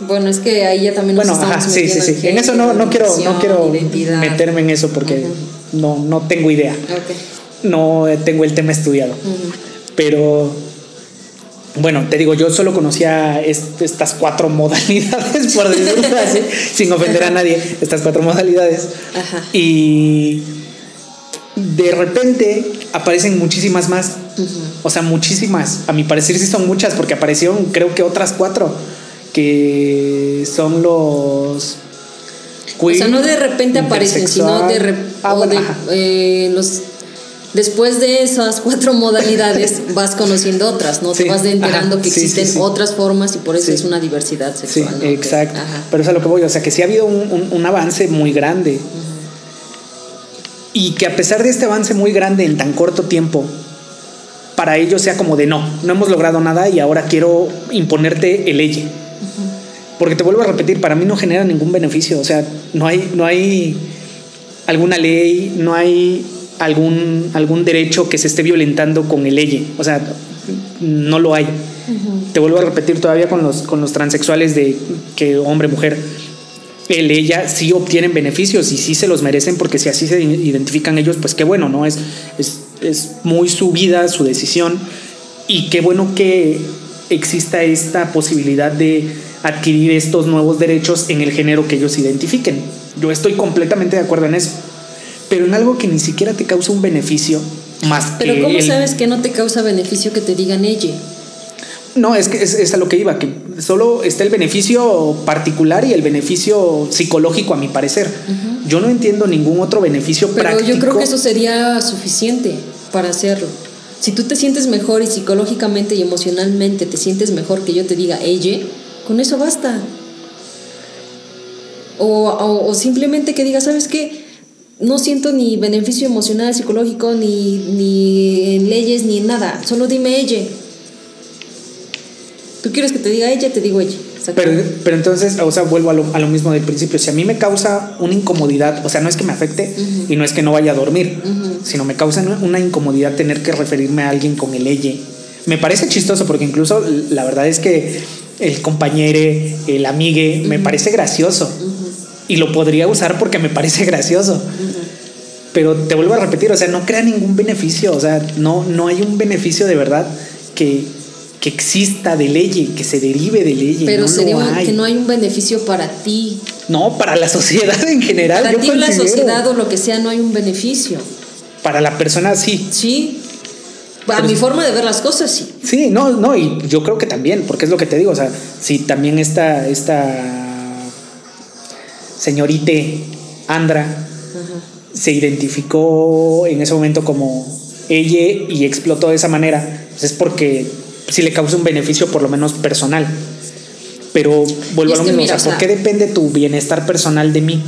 Speaker 3: Bueno, es que ahí ya también
Speaker 2: nos bueno, sí, sí, sí. En eso no, no quiero, no quiero meterme en eso porque no, no tengo idea. No tengo el tema estudiado. Pero bueno, te digo, yo solo conocía estas cuatro modalidades, por decirlo así, sin ofender a nadie, estas cuatro modalidades. Y de repente aparecen muchísimas más. O sea, muchísimas. A mi parecer sí son muchas, porque aparecieron creo que otras cuatro, que son los...
Speaker 3: o sea, no de repente aparecen, sino de, repente eh, los después de esas cuatro modalidades vas conociendo otras, ¿no? Te vas enterando que existen otras formas y por eso es una diversidad sexual.
Speaker 2: Sí, exacto. Pero es a lo que voy, o sea, que sí ha habido un, avance muy grande. Y que a pesar de este avance muy grande en tan corto tiempo, para ellos sea como de no, no hemos logrado nada y ahora quiero imponerte el ley. Porque te vuelvo a repetir, para mí no genera ningún beneficio, o sea, no hay, no hay alguna ley, no hay algún, algún derecho que se esté violentando con el ley. O sea, no lo hay. Te vuelvo a repetir todavía con los, con los transexuales de que hombre, mujer, él, ella sí obtienen beneficios y sí se los merecen porque si así se identifican ellos, pues qué bueno, ¿no? Es, es, es muy su vida, su decisión y qué bueno que exista esta posibilidad de adquirir estos nuevos derechos en el género que ellos identifiquen. Yo estoy completamente de acuerdo en eso. Pero en algo que ni siquiera te causa un beneficio más
Speaker 3: Pero ¿cómo sabes que no te causa beneficio que te digan ella?
Speaker 2: No, es que es, a lo que iba, que solo está el beneficio particular y el beneficio psicológico, a mi parecer. Yo no entiendo ningún otro beneficio
Speaker 3: Pero yo creo que eso sería suficiente para hacerlo. Si tú te sientes mejor y psicológicamente y emocionalmente te sientes mejor que yo te diga ella, con eso basta. O, simplemente que diga, ¿sabes qué? No siento ni beneficio emocional, psicológico, ni, ni en leyes, ni en nada. Solo dime ella. Tú quieres que te diga ella, te digo ella.
Speaker 2: Pero, pero entonces, o sea, vuelvo a lo, a lo, mismo del principio. Si a mí me causa una incomodidad, o sea, no es que me afecte y no es que no vaya a dormir, sino me causa una incomodidad tener que referirme a alguien con el ella. Me parece chistoso porque incluso la verdad es que el compañero, el amigue, me parece gracioso. Y lo podría usar porque me parece gracioso. Pero te vuelvo a repetir, o sea, no crea ningún beneficio, o sea, no, no hay un beneficio de verdad que, que exista de ley, que se derive de ley.
Speaker 3: Pero sería que no hay un beneficio para ti.
Speaker 2: No, para la sociedad en general.
Speaker 3: Para ti, la sociedad o lo que sea, no hay un beneficio.
Speaker 2: Para la persona, sí.
Speaker 3: Sí. A mi forma de ver las cosas, sí.
Speaker 2: Sí, no, no, y yo creo que también, porque es lo que te digo, o sea, si también esta, esta señorita Andra se identificó en ese momento como ella y explotó de esa manera, pues es porque si le causa un beneficio por lo menos personal. Pero vuelvo a lo mismo, o sea, ¿por qué depende tu bienestar personal de mí?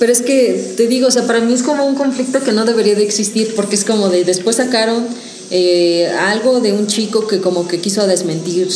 Speaker 3: Pero es que te digo, o sea, para mí es como un conflicto que no debería de existir, porque es como de después sacaron eh, algo de un chico que como que quiso desmentir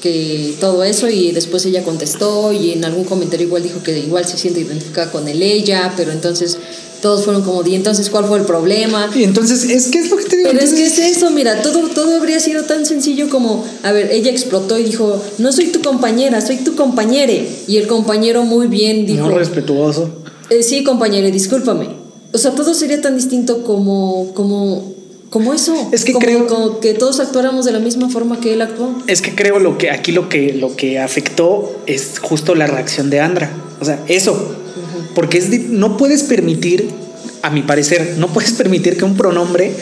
Speaker 3: que todo eso y después ella contestó y en algún comentario igual dijo que igual se siente identificada con él ella, pero entonces todos fueron como, ¿y entonces cuál fue el problema?
Speaker 2: Y entonces, es que es lo que te digo.
Speaker 3: Pero es que es eso, mira, todo, todo habría sido tan sencillo como, a ver, ella explotó y dijo, no soy tu compañera, soy tu compañere. Y el compañero muy bien dijo...
Speaker 2: No respetuoso.
Speaker 3: Eh, sí, compañero, discúlpame. O sea, todo sería tan distinto como, como como eso. Es que creo que todos actuáramos de la misma forma que él actuó.
Speaker 2: Es que creo lo que aquí lo que lo que afectó es justo la reacción de Andra. O sea, eso. Porque es no puedes permitir, a mi parecer, no puedes permitir que un pronombre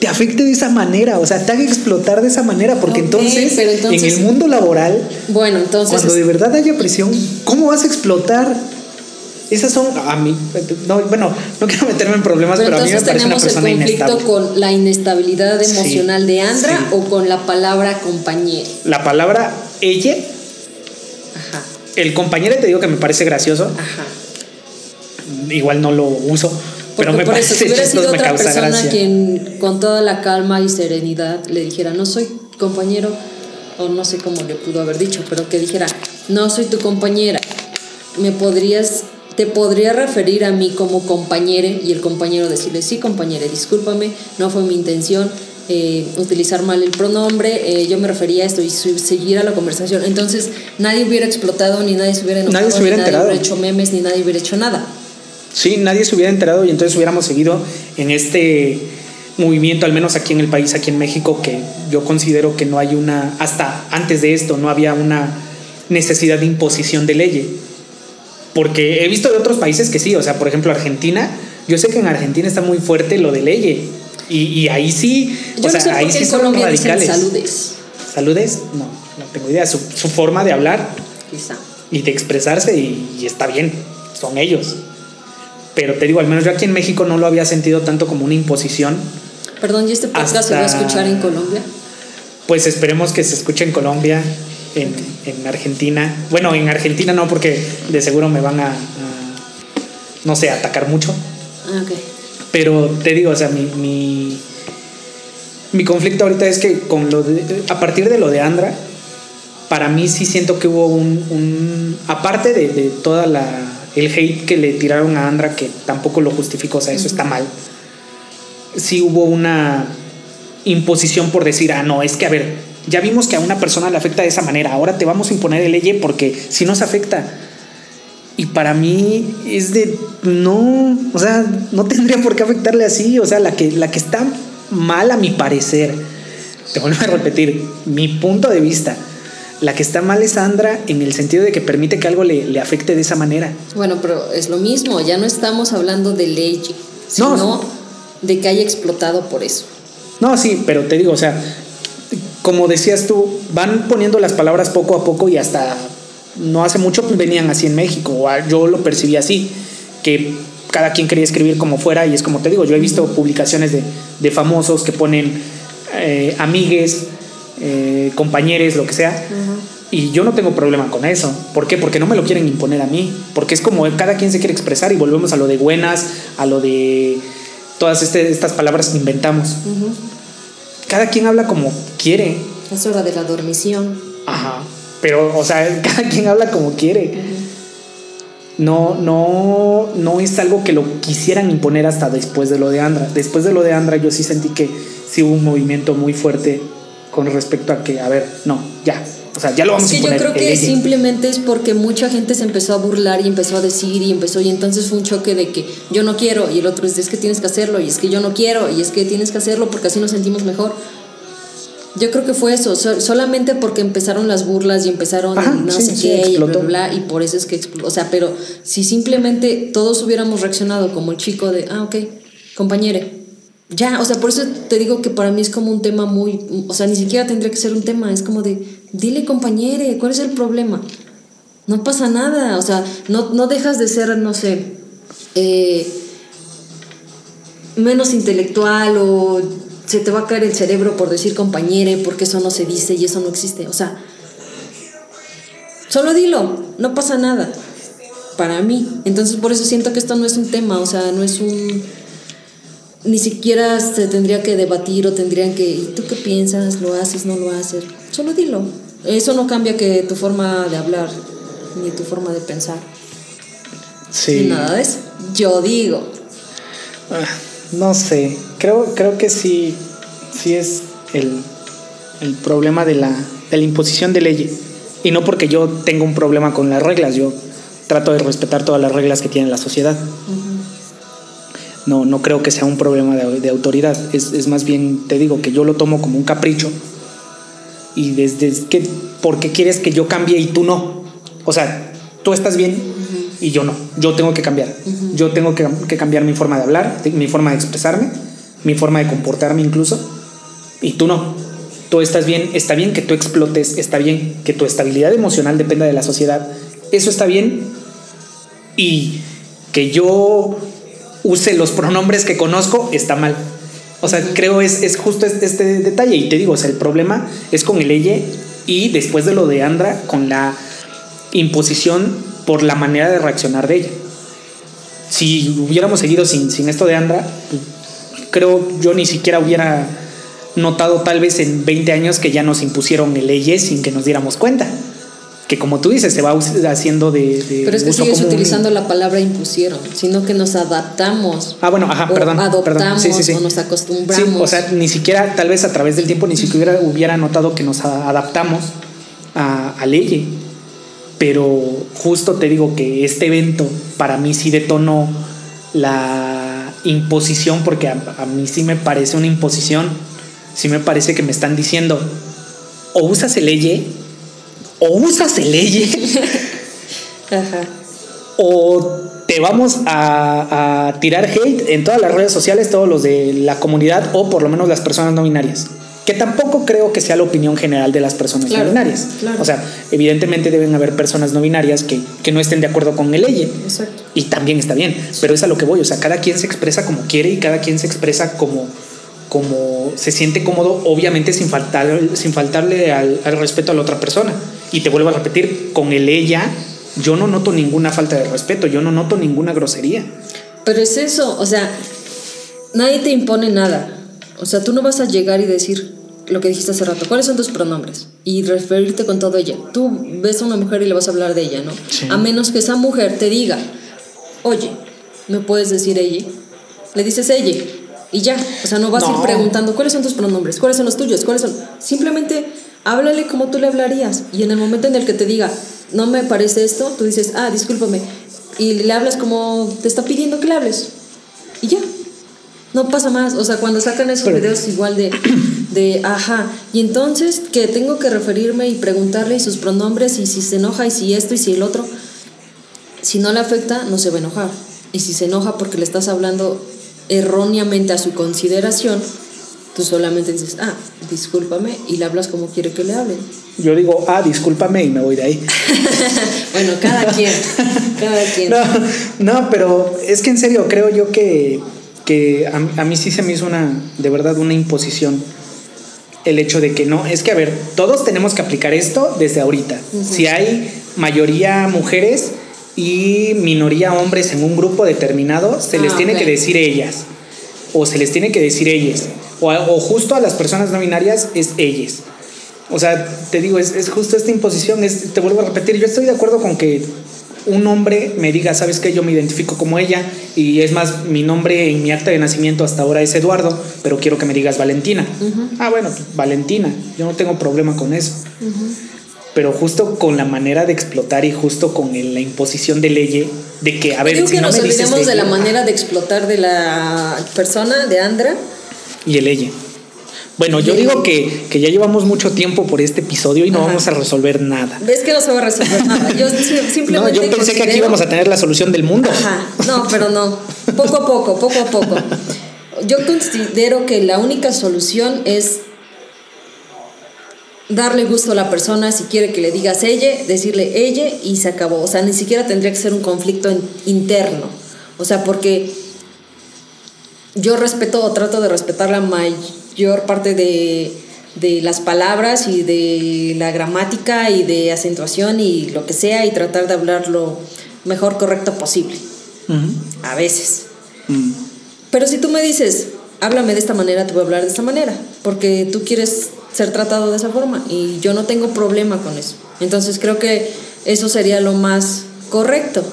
Speaker 2: te afecte de esa manera, o sea, te haga explotar de esa manera, porque entonces, en el mundo laboral,
Speaker 3: bueno, entonces
Speaker 2: cuando de verdad haya presión, ¿cómo vas a explotar? Esas son a mí, no, bueno, no quiero meterme en problemas, pero, a mí me parece una persona
Speaker 3: el conflicto con la inestabilidad emocional de Andra o con la palabra compañero.
Speaker 2: La palabra ella. Ajá. El compañero te digo que me parece gracioso. Ajá. Igual no lo uso. pero me por parece eso, si hubiera sido otra persona
Speaker 3: quien con toda la calma y serenidad le dijera, no soy compañero, o no sé cómo le pudo haber dicho, pero que dijera, no soy tu compañera, me podrías te podría referir a mí como compañero y el compañero decirle, sí, compañero, discúlpame, no fue mi intención eh, utilizar mal el pronombre, eh, yo me refería a esto y seguir a la conversación. Entonces nadie hubiera explotado, ni nadie se hubiera enojado, nadie se hubiera ni nadie hubiera hecho memes, ni nadie hubiera hecho nada.
Speaker 2: Sí, nadie se hubiera enterado y entonces hubiéramos seguido en este movimiento, al menos aquí en el país, aquí en México, que yo considero que no hay una, hasta antes de esto, no había una necesidad de imposición de ley porque he visto de otros países que sí, o sea, por ejemplo, Argentina, yo sé que en Argentina está muy fuerte lo de ley. Y, ahí sí, o sea, ahí sí son radicales.
Speaker 3: Saludes.
Speaker 2: ¿Saludes? No, no tengo idea. Su, forma de hablar y de expresarse, y, está bien, son ellos. pero te digo, al menos yo aquí en México no lo había sentido tanto como una imposición.
Speaker 3: Perdón, ¿y este podcast se va a escuchar en Colombia?
Speaker 2: Pues esperemos que se escuche en Colombia, en, en Argentina. Bueno, en Argentina no, porque de seguro me van a, a no sé, atacar mucho.
Speaker 3: Ah.
Speaker 2: Pero te digo, o sea, mi, mi, mi conflicto ahorita es que con lo de, a partir de lo de Andra, para mí sí siento que hubo un, un aparte de, de toda la el hate que le tiraron a Andra, que tampoco lo justifico, o sea, eso está mal. Sí hubo una imposición por decir, ah, no, es que a ver, ya vimos que a una persona le afecta de esa manera, ahora te vamos a imponer el ley porque si no se afecta. Y para mí es de, no, o sea, no tendría por qué afectarle así, o sea, la que, la que está mal a mi parecer, te vuelvo a repetir, mi punto de vista, la que está mal es Sandra en el sentido de que permite que algo le, le afecte de esa manera.
Speaker 3: Bueno, pero es lo mismo, ya no estamos hablando de ley, sino
Speaker 2: No.
Speaker 3: de que haya explotado por eso.
Speaker 2: No, sí, pero te digo, o sea, como decías tú, van poniendo las palabras poco a poco y hasta no hace mucho pues, venían así en México, o a- yo lo percibí así, que cada quien quería escribir como fuera y es como te digo, yo he visto publicaciones de, de famosos que ponen eh, amigues, eh, compañeros, lo que sea, y yo no tengo problema con eso. ¿Por qué? Porque no me lo quieren imponer a mí, porque es como cada quien se quiere expresar y volvemos a lo de buenas, a lo de todas este- estas palabras que inventamos. Cada quien habla como quiere.
Speaker 3: Es hora de la dormición.
Speaker 2: Ajá. Pero, o sea, cada quien habla como quiere. No, no, no es algo que lo quisieran imponer hasta después de lo de Andra. Después de lo de Andra, yo sí sentí que sí hubo un movimiento muy fuerte con respecto a que, a ver, no, ya. O sea, ya lo vamos
Speaker 3: Es que
Speaker 2: a
Speaker 3: yo
Speaker 2: imponer.
Speaker 3: creo que
Speaker 2: ella.
Speaker 3: simplemente es porque mucha gente se empezó a burlar y empezó a decir y empezó y entonces fue un choque de que yo no quiero y el otro es, es que tienes que hacerlo y es que yo no quiero y es que tienes que hacerlo porque así nos sentimos mejor. Yo creo que fue eso, so- solamente porque empezaron las burlas y empezaron
Speaker 2: Ajá,
Speaker 3: no
Speaker 2: sí,
Speaker 3: sé
Speaker 2: sí,
Speaker 3: qué y bla, bla, bla, y por eso es que explotó. O sea, pero si simplemente todos hubiéramos reaccionado como el chico de, ah, ok, compañere, ya, o sea, por eso te digo que para mí es como un tema muy, o sea, ni siquiera tendría que ser un tema, es como de, dile compañere, ¿cuál es el problema? No pasa nada, o sea, no, no dejas de ser, no sé, eh, menos intelectual o se te va a caer el cerebro por decir compañere, porque eso no se dice y eso no existe, o sea, solo dilo, no pasa nada, para mí. Entonces por eso siento que esto no es un tema, o sea, no es un ni siquiera se tendría que debatir o tendrían que, ¿y tú qué piensas? ¿Lo haces? ¿No lo haces? Solo dilo. Eso no cambia que tu forma de hablar ni tu forma de pensar.
Speaker 2: Sí.
Speaker 3: Ni nada de eso. Yo digo.
Speaker 2: Ah, No sé, creo, creo que sí, sí es el, el problema de la, de la imposición de ley. Y no porque yo tenga un problema con las reglas, yo trato de respetar todas las reglas que tiene la sociedad. No, no creo que sea un problema de, de autoridad, es, es más bien, te digo, que yo lo tomo como un capricho. Y desde que, ¿por qué quieres que yo cambie y tú no? O sea, tú estás bien y yo no. Yo tengo que cambiar. Yo tengo que, que cambiar mi forma de hablar, mi forma de expresarme, mi forma de comportarme incluso. Y tú no. Tú estás bien, está bien que tú explotes, está bien que tu estabilidad emocional dependa de la sociedad. Eso está bien. Y que yo use los pronombres que conozco está mal. O sea, creo es, es justo este, detalle. Y te digo, o sea, el problema es con el ella y después de lo de Andra, con la imposición por la manera de reaccionar de ella. Si hubiéramos seguido sin, sin esto de Andra, creo yo ni siquiera hubiera notado tal vez en 20 años que ya nos impusieron el ley sin que nos diéramos cuenta. Que como tú dices, se va haciendo de... de
Speaker 3: Pero es que sigues
Speaker 2: común.
Speaker 3: utilizando la palabra impusieron, sino que nos adaptamos.
Speaker 2: Ah, bueno, ajá, perdón.
Speaker 3: Adoptamos
Speaker 2: perdón. Sí, sí, sí.
Speaker 3: o nos acostumbramos.
Speaker 2: o sea, ni siquiera, tal vez a través del tiempo, ni siquiera hubiera notado que nos adaptamos a, a Leye. Pero justo te digo que este evento para mí sí detonó la imposición, porque a, a mí sí me parece una imposición. Sí me parece que me están diciendo, o usas el Leye, o usas el Leye.
Speaker 3: Ajá.
Speaker 2: o te vamos a, a tirar hate en todas las redes sociales, todos los de la comunidad o por lo menos las personas no binarias. que tampoco creo que sea la opinión general de las personas no binarias. O sea, evidentemente deben haber personas no binarias que, que no estén de acuerdo con el ley.
Speaker 3: Exacto.
Speaker 2: Y también está bien, pero es a lo que voy. O sea, cada quien se expresa como quiere y cada quien se expresa como, como se siente cómodo, obviamente sin, faltar, sin faltarle al, al respeto a la otra persona. Y te vuelvo a repetir, con el ella, yo no noto ninguna falta de respeto, yo no noto ninguna grosería.
Speaker 3: Pero es eso, o sea, nadie te impone nada. O sea, tú no vas a llegar y decir lo que dijiste hace rato, ¿cuáles son tus pronombres? Y referirte con todo ella. Tú ves a una mujer y le vas a hablar de ella, ¿no? A menos que esa mujer te diga, oye, ¿me puedes decir ella? Le dices ella y ya. O sea, no vas a ir preguntando, ¿cuáles son tus pronombres? ¿Cuáles son los tuyos? ¿Cuáles son? Simplemente háblale como tú le hablarías. Y en el momento en el que te diga, no me parece esto, tú dices, ah, discúlpame. Y le hablas como te está pidiendo que le hables. Y ya. No pasa más, o sea, cuando sacan esos videos igual de, de, ajá, y entonces que tengo que referirme y preguntarle sus pronombres y si se enoja y si esto y si el otro, si no le afecta, no se va a enojar. Y si se enoja porque le estás hablando erróneamente a su consideración, tú solamente dices, ah, discúlpame y le hablas como quiere que le hablen.
Speaker 2: Yo digo, ah, discúlpame y me voy de ahí.
Speaker 3: bueno, cada quien, cada quien.
Speaker 2: No, no, pero es que en serio, creo yo que que a, mí sí se me hizo una, de verdad, una imposición el hecho de que no, es que a ver, todos tenemos que aplicar esto desde ahorita. Si hay mayoría mujeres y minoría hombres en un grupo determinado, se les ah, tiene que decir ellas, o se les tiene que decir ellas, o, justo a las personas no binarias es ellas. O sea, te digo, es, es justo esta imposición, es, te vuelvo a repetir, yo estoy de acuerdo con que un hombre me diga, sabes que yo me identifico como ella y es más, mi nombre en mi acta de nacimiento hasta ahora es Eduardo, pero quiero que me digas Valentina. Ah, bueno, Valentina, yo no tengo problema con eso. Pero justo con la manera de explotar y justo con la imposición de ley, de que, a ver,
Speaker 3: Digo que nos olvidemos de la manera de explotar de la persona, de Andra.
Speaker 2: Y el ella. Bueno, yo digo que, ya llevamos mucho tiempo por este episodio y no vamos a resolver nada.
Speaker 3: ¿Ves que no se va a resolver nada? Yo simplemente.
Speaker 2: No, yo pensé que aquí íbamos a tener la solución del mundo.
Speaker 3: Ajá. No, pero no. Poco a poco, poco a poco. Yo considero que la única solución es darle gusto a la persona si quiere que le digas ella, decirle ella y se acabó. O sea, ni siquiera tendría que ser un conflicto interno. O sea, porque yo respeto o trato de respetar la mayoría parte de, las palabras y de la gramática y de acentuación y lo que sea y tratar de hablar lo mejor correcto posible. A veces. Pero si tú me dices, háblame de esta manera, te voy a hablar de esta manera, porque tú quieres ser tratado de esa forma y yo no tengo problema con eso. Entonces creo que eso sería lo más correcto.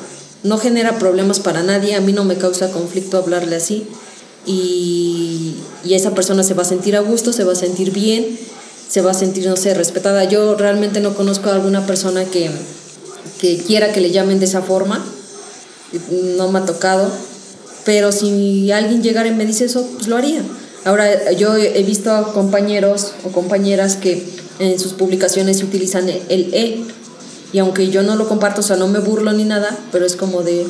Speaker 3: No genera problemas para nadie, a mí no me causa conflicto hablarle así y, esa persona se va a sentir a gusto, se va a sentir bien, se va a sentir, no sé, respetada. Yo realmente no conozco a alguna persona que, que quiera que le llamen de esa forma, no me ha tocado, pero si alguien llegara y me dice eso, pues lo haría. Ahora, yo he visto compañeros o compañeras que en sus publicaciones utilizan el E, y aunque yo no lo comparto, o sea, no me burlo ni nada, pero es como de,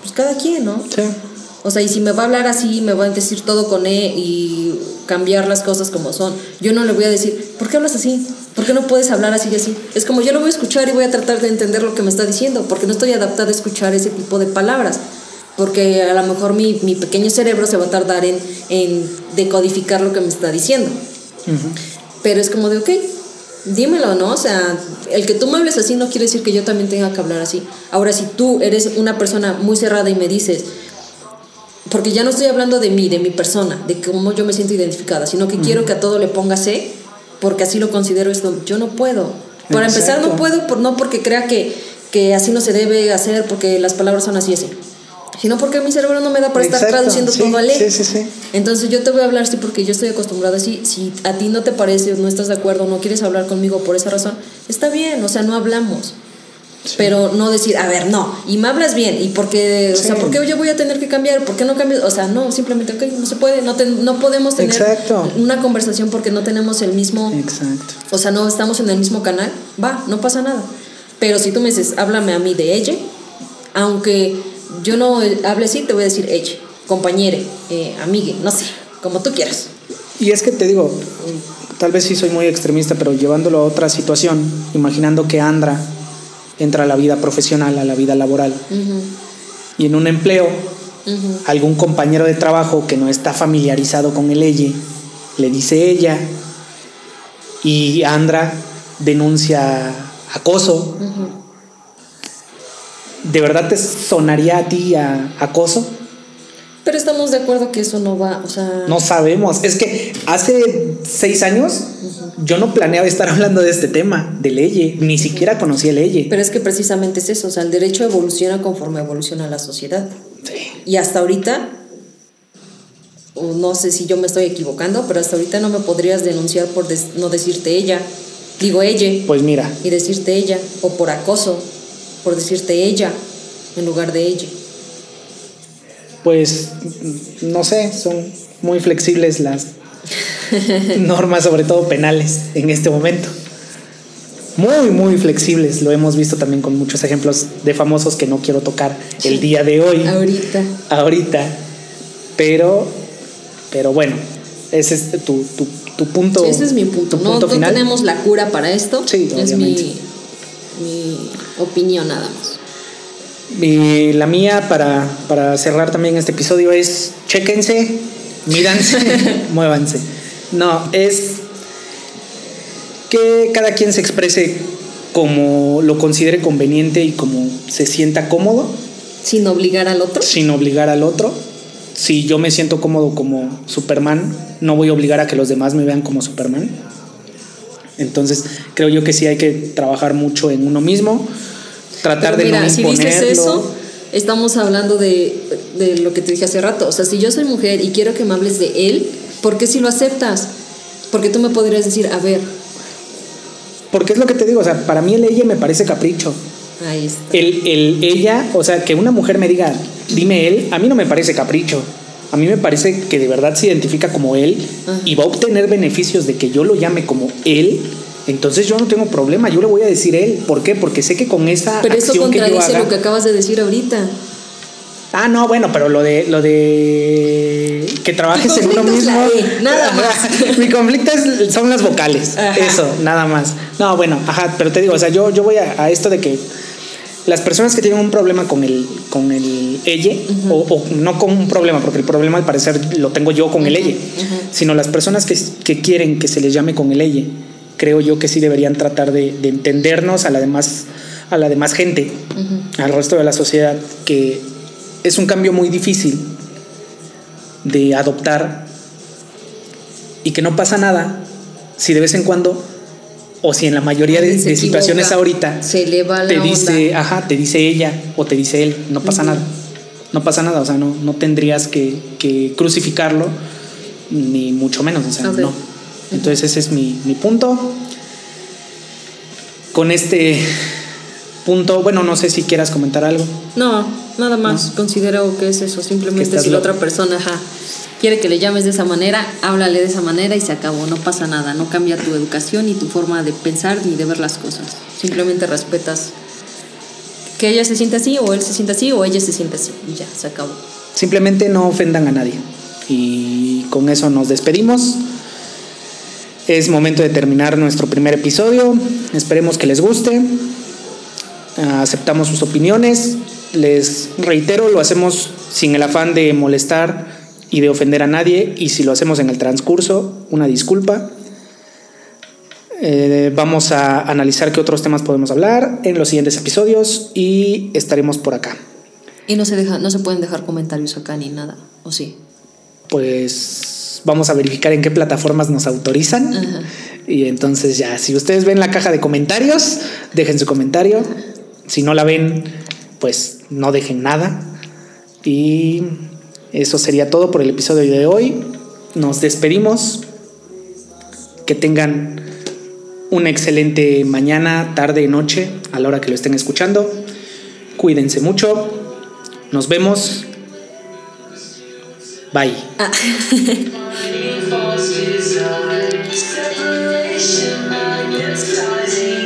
Speaker 3: pues cada quien, ¿no?
Speaker 2: Sí.
Speaker 3: O sea, y si me va a hablar así, me va a decir todo con E y cambiar las cosas como son. Yo no le voy a decir, ¿por qué hablas así? ¿Por qué no puedes hablar así y así? Es como yo lo voy a escuchar y voy a tratar de entender lo que me está diciendo, porque no estoy adaptada a escuchar ese tipo de palabras. Porque a lo mejor mi, mi pequeño cerebro se va a tardar en, en decodificar lo que me está diciendo. Pero es como de, ok, dímelo, ¿no? O sea, el que tú me hables así no quiere decir que yo también tenga que hablar así. Ahora, si tú eres una persona muy cerrada y me dices, porque ya no estoy hablando de mí, de mi persona, de cómo yo me siento identificada, sino que quiero que a todo le ponga C, porque así lo considero esto. Yo no puedo. Para empezar, no puedo, por, no porque crea que, que así no se debe hacer, porque las palabras son así, así. Sino porque mi cerebro no me da para estar traduciendo todo a ley.
Speaker 2: Sí, sí,
Speaker 3: Entonces yo te voy a hablar así porque yo estoy acostumbrada así. Si a ti no te parece no estás de acuerdo, no quieres hablar conmigo por esa razón, está bien, o sea, no hablamos. Pero no decir, a ver, no, y me hablas bien, y porque, o sea, ¿por qué yo voy a tener que cambiar? ¿Por qué no cambias? O sea, no, simplemente, ok, no se puede, no, no podemos tener una conversación porque no tenemos el mismo,
Speaker 2: Exacto.
Speaker 3: o sea, no estamos en el mismo canal, va, no pasa nada. Pero si tú me dices, háblame a mí de ella, aunque yo no hable así, te voy a decir ella, compañere, eh, amigue, no sé, como tú quieras.
Speaker 2: Y es que te digo, tal vez sí soy muy extremista, pero llevándolo a otra situación, imaginando que Andra entra a la vida profesional, a la vida laboral, y en un empleo, algún compañero de trabajo que no está familiarizado con el EYE, le dice ella, y Andra denuncia acoso. ¿De verdad te sonaría a ti a acoso?
Speaker 3: Pero estamos de acuerdo que eso no va, o sea...
Speaker 2: No sabemos. Es que hace seis años yo no planeaba estar hablando de este tema, de ley. Ni siquiera conocía ley.
Speaker 3: Pero es que precisamente es eso, o sea, el derecho evoluciona conforme evoluciona la sociedad. Sí. Y hasta ahorita, no sé si yo me estoy equivocando, pero hasta ahorita no me podrías denunciar por no decirte ella. Digo ella.
Speaker 2: Pues mira.
Speaker 3: Y decirte ella. O por acoso, por decirte ella en lugar de ella
Speaker 2: pues no sé, son muy flexibles las normas, sobre todo penales, en este momento. Muy, muy flexibles. Lo hemos visto también con muchos ejemplos de famosos que no quiero tocar el día de hoy.
Speaker 3: Ahorita.
Speaker 2: Ahorita. Pero, pero bueno, ese es tu, punto.
Speaker 3: ese es mi punto. No, tenemos la cura para esto.
Speaker 2: Sí,
Speaker 3: es mi, mi opinión nada más.
Speaker 2: Y la mía para, para cerrar también este episodio es chequense, mídanse, muévanse. No, es que cada quien se exprese como lo considere conveniente y como se sienta cómodo.
Speaker 3: Sin obligar al otro.
Speaker 2: Sin obligar al otro. Si yo me siento cómodo como Superman, no voy a obligar a que los demás me vean como Superman. Entonces, creo yo que sí hay que trabajar mucho en uno mismo tratar de mira, si dices eso,
Speaker 3: estamos hablando de, de, lo que te dije hace rato. O sea, si yo soy mujer y quiero que me hables de él, ¿por qué si lo aceptas? Porque tú me podrías decir, a ver.
Speaker 2: Porque es lo que te digo, o sea, para mí el ella me parece capricho.
Speaker 3: Ahí está.
Speaker 2: El, el ella, o sea, que una mujer me diga, dime él, a mí no me parece capricho. A mí me parece que de verdad se identifica como él y va a obtener beneficios de que yo lo llame como él entonces yo no tengo problema, yo le voy a decir él. ¿Por qué? Porque sé que con esa
Speaker 3: pero eso contradice lo que acabas de decir ahorita.
Speaker 2: Ah, no, bueno, pero lo de lo de que trabajes en uno mismo.
Speaker 3: nada más.
Speaker 2: Mi conflicto son las vocales. Eso, nada más. No, bueno, ajá, pero te digo, o sea, yo, yo voy a, esto de que las personas que tienen un problema con el con el ella, o, no con un problema, porque el problema al parecer lo tengo yo con el ella, sino las personas que, que, quieren que se les llame con el ella creo yo que sí deberían tratar de, entendernos a la demás, a la demás gente, al resto de la sociedad, que es un cambio muy difícil de adoptar y que no pasa nada si de vez en cuando o si en la mayoría de, situaciones ahorita
Speaker 3: se eleva
Speaker 2: te dice, ajá, te dice ella o te dice él, no pasa nada. No pasa nada, o sea, no, no tendrías que, crucificarlo, ni mucho menos, o sea, no. Entonces ese es mi, punto. Con este punto, bueno, no sé si quieras comentar algo.
Speaker 3: No, nada más. Considero que es eso. Simplemente si la otra persona quiere que le llames de esa manera, háblale de esa manera y se acabó. No pasa nada. No cambia tu educación ni tu forma de pensar ni de ver las cosas. Simplemente respetas que ella se sienta así o él se sienta así o ella se siente así. Y ya, se acabó.
Speaker 2: Simplemente no ofendan a nadie. Y con eso nos despedimos. Es momento de terminar nuestro primer episodio. Esperemos que les guste. Aceptamos sus opiniones. Les reitero, lo hacemos sin el afán de molestar y de ofender a nadie. Y si lo hacemos en el transcurso, una disculpa. Eh, vamos a analizar qué otros temas podemos hablar en los siguientes episodios y estaremos por acá.
Speaker 3: Y no se, deja, no se pueden dejar comentarios acá ni nada, ¿o sí?
Speaker 2: Pues vamos a verificar en qué plataformas nos autorizan. Y entonces ya, si ustedes ven la caja de comentarios, dejen su comentario. Si no la ven, pues no dejen nada. Y eso sería todo por el episodio de hoy. Nos despedimos. Que tengan una excelente mañana, tarde, noche, a la hora que lo estén escuchando. Cuídense mucho. Nos vemos. Bye. Ah. He desire, separation magnetizing.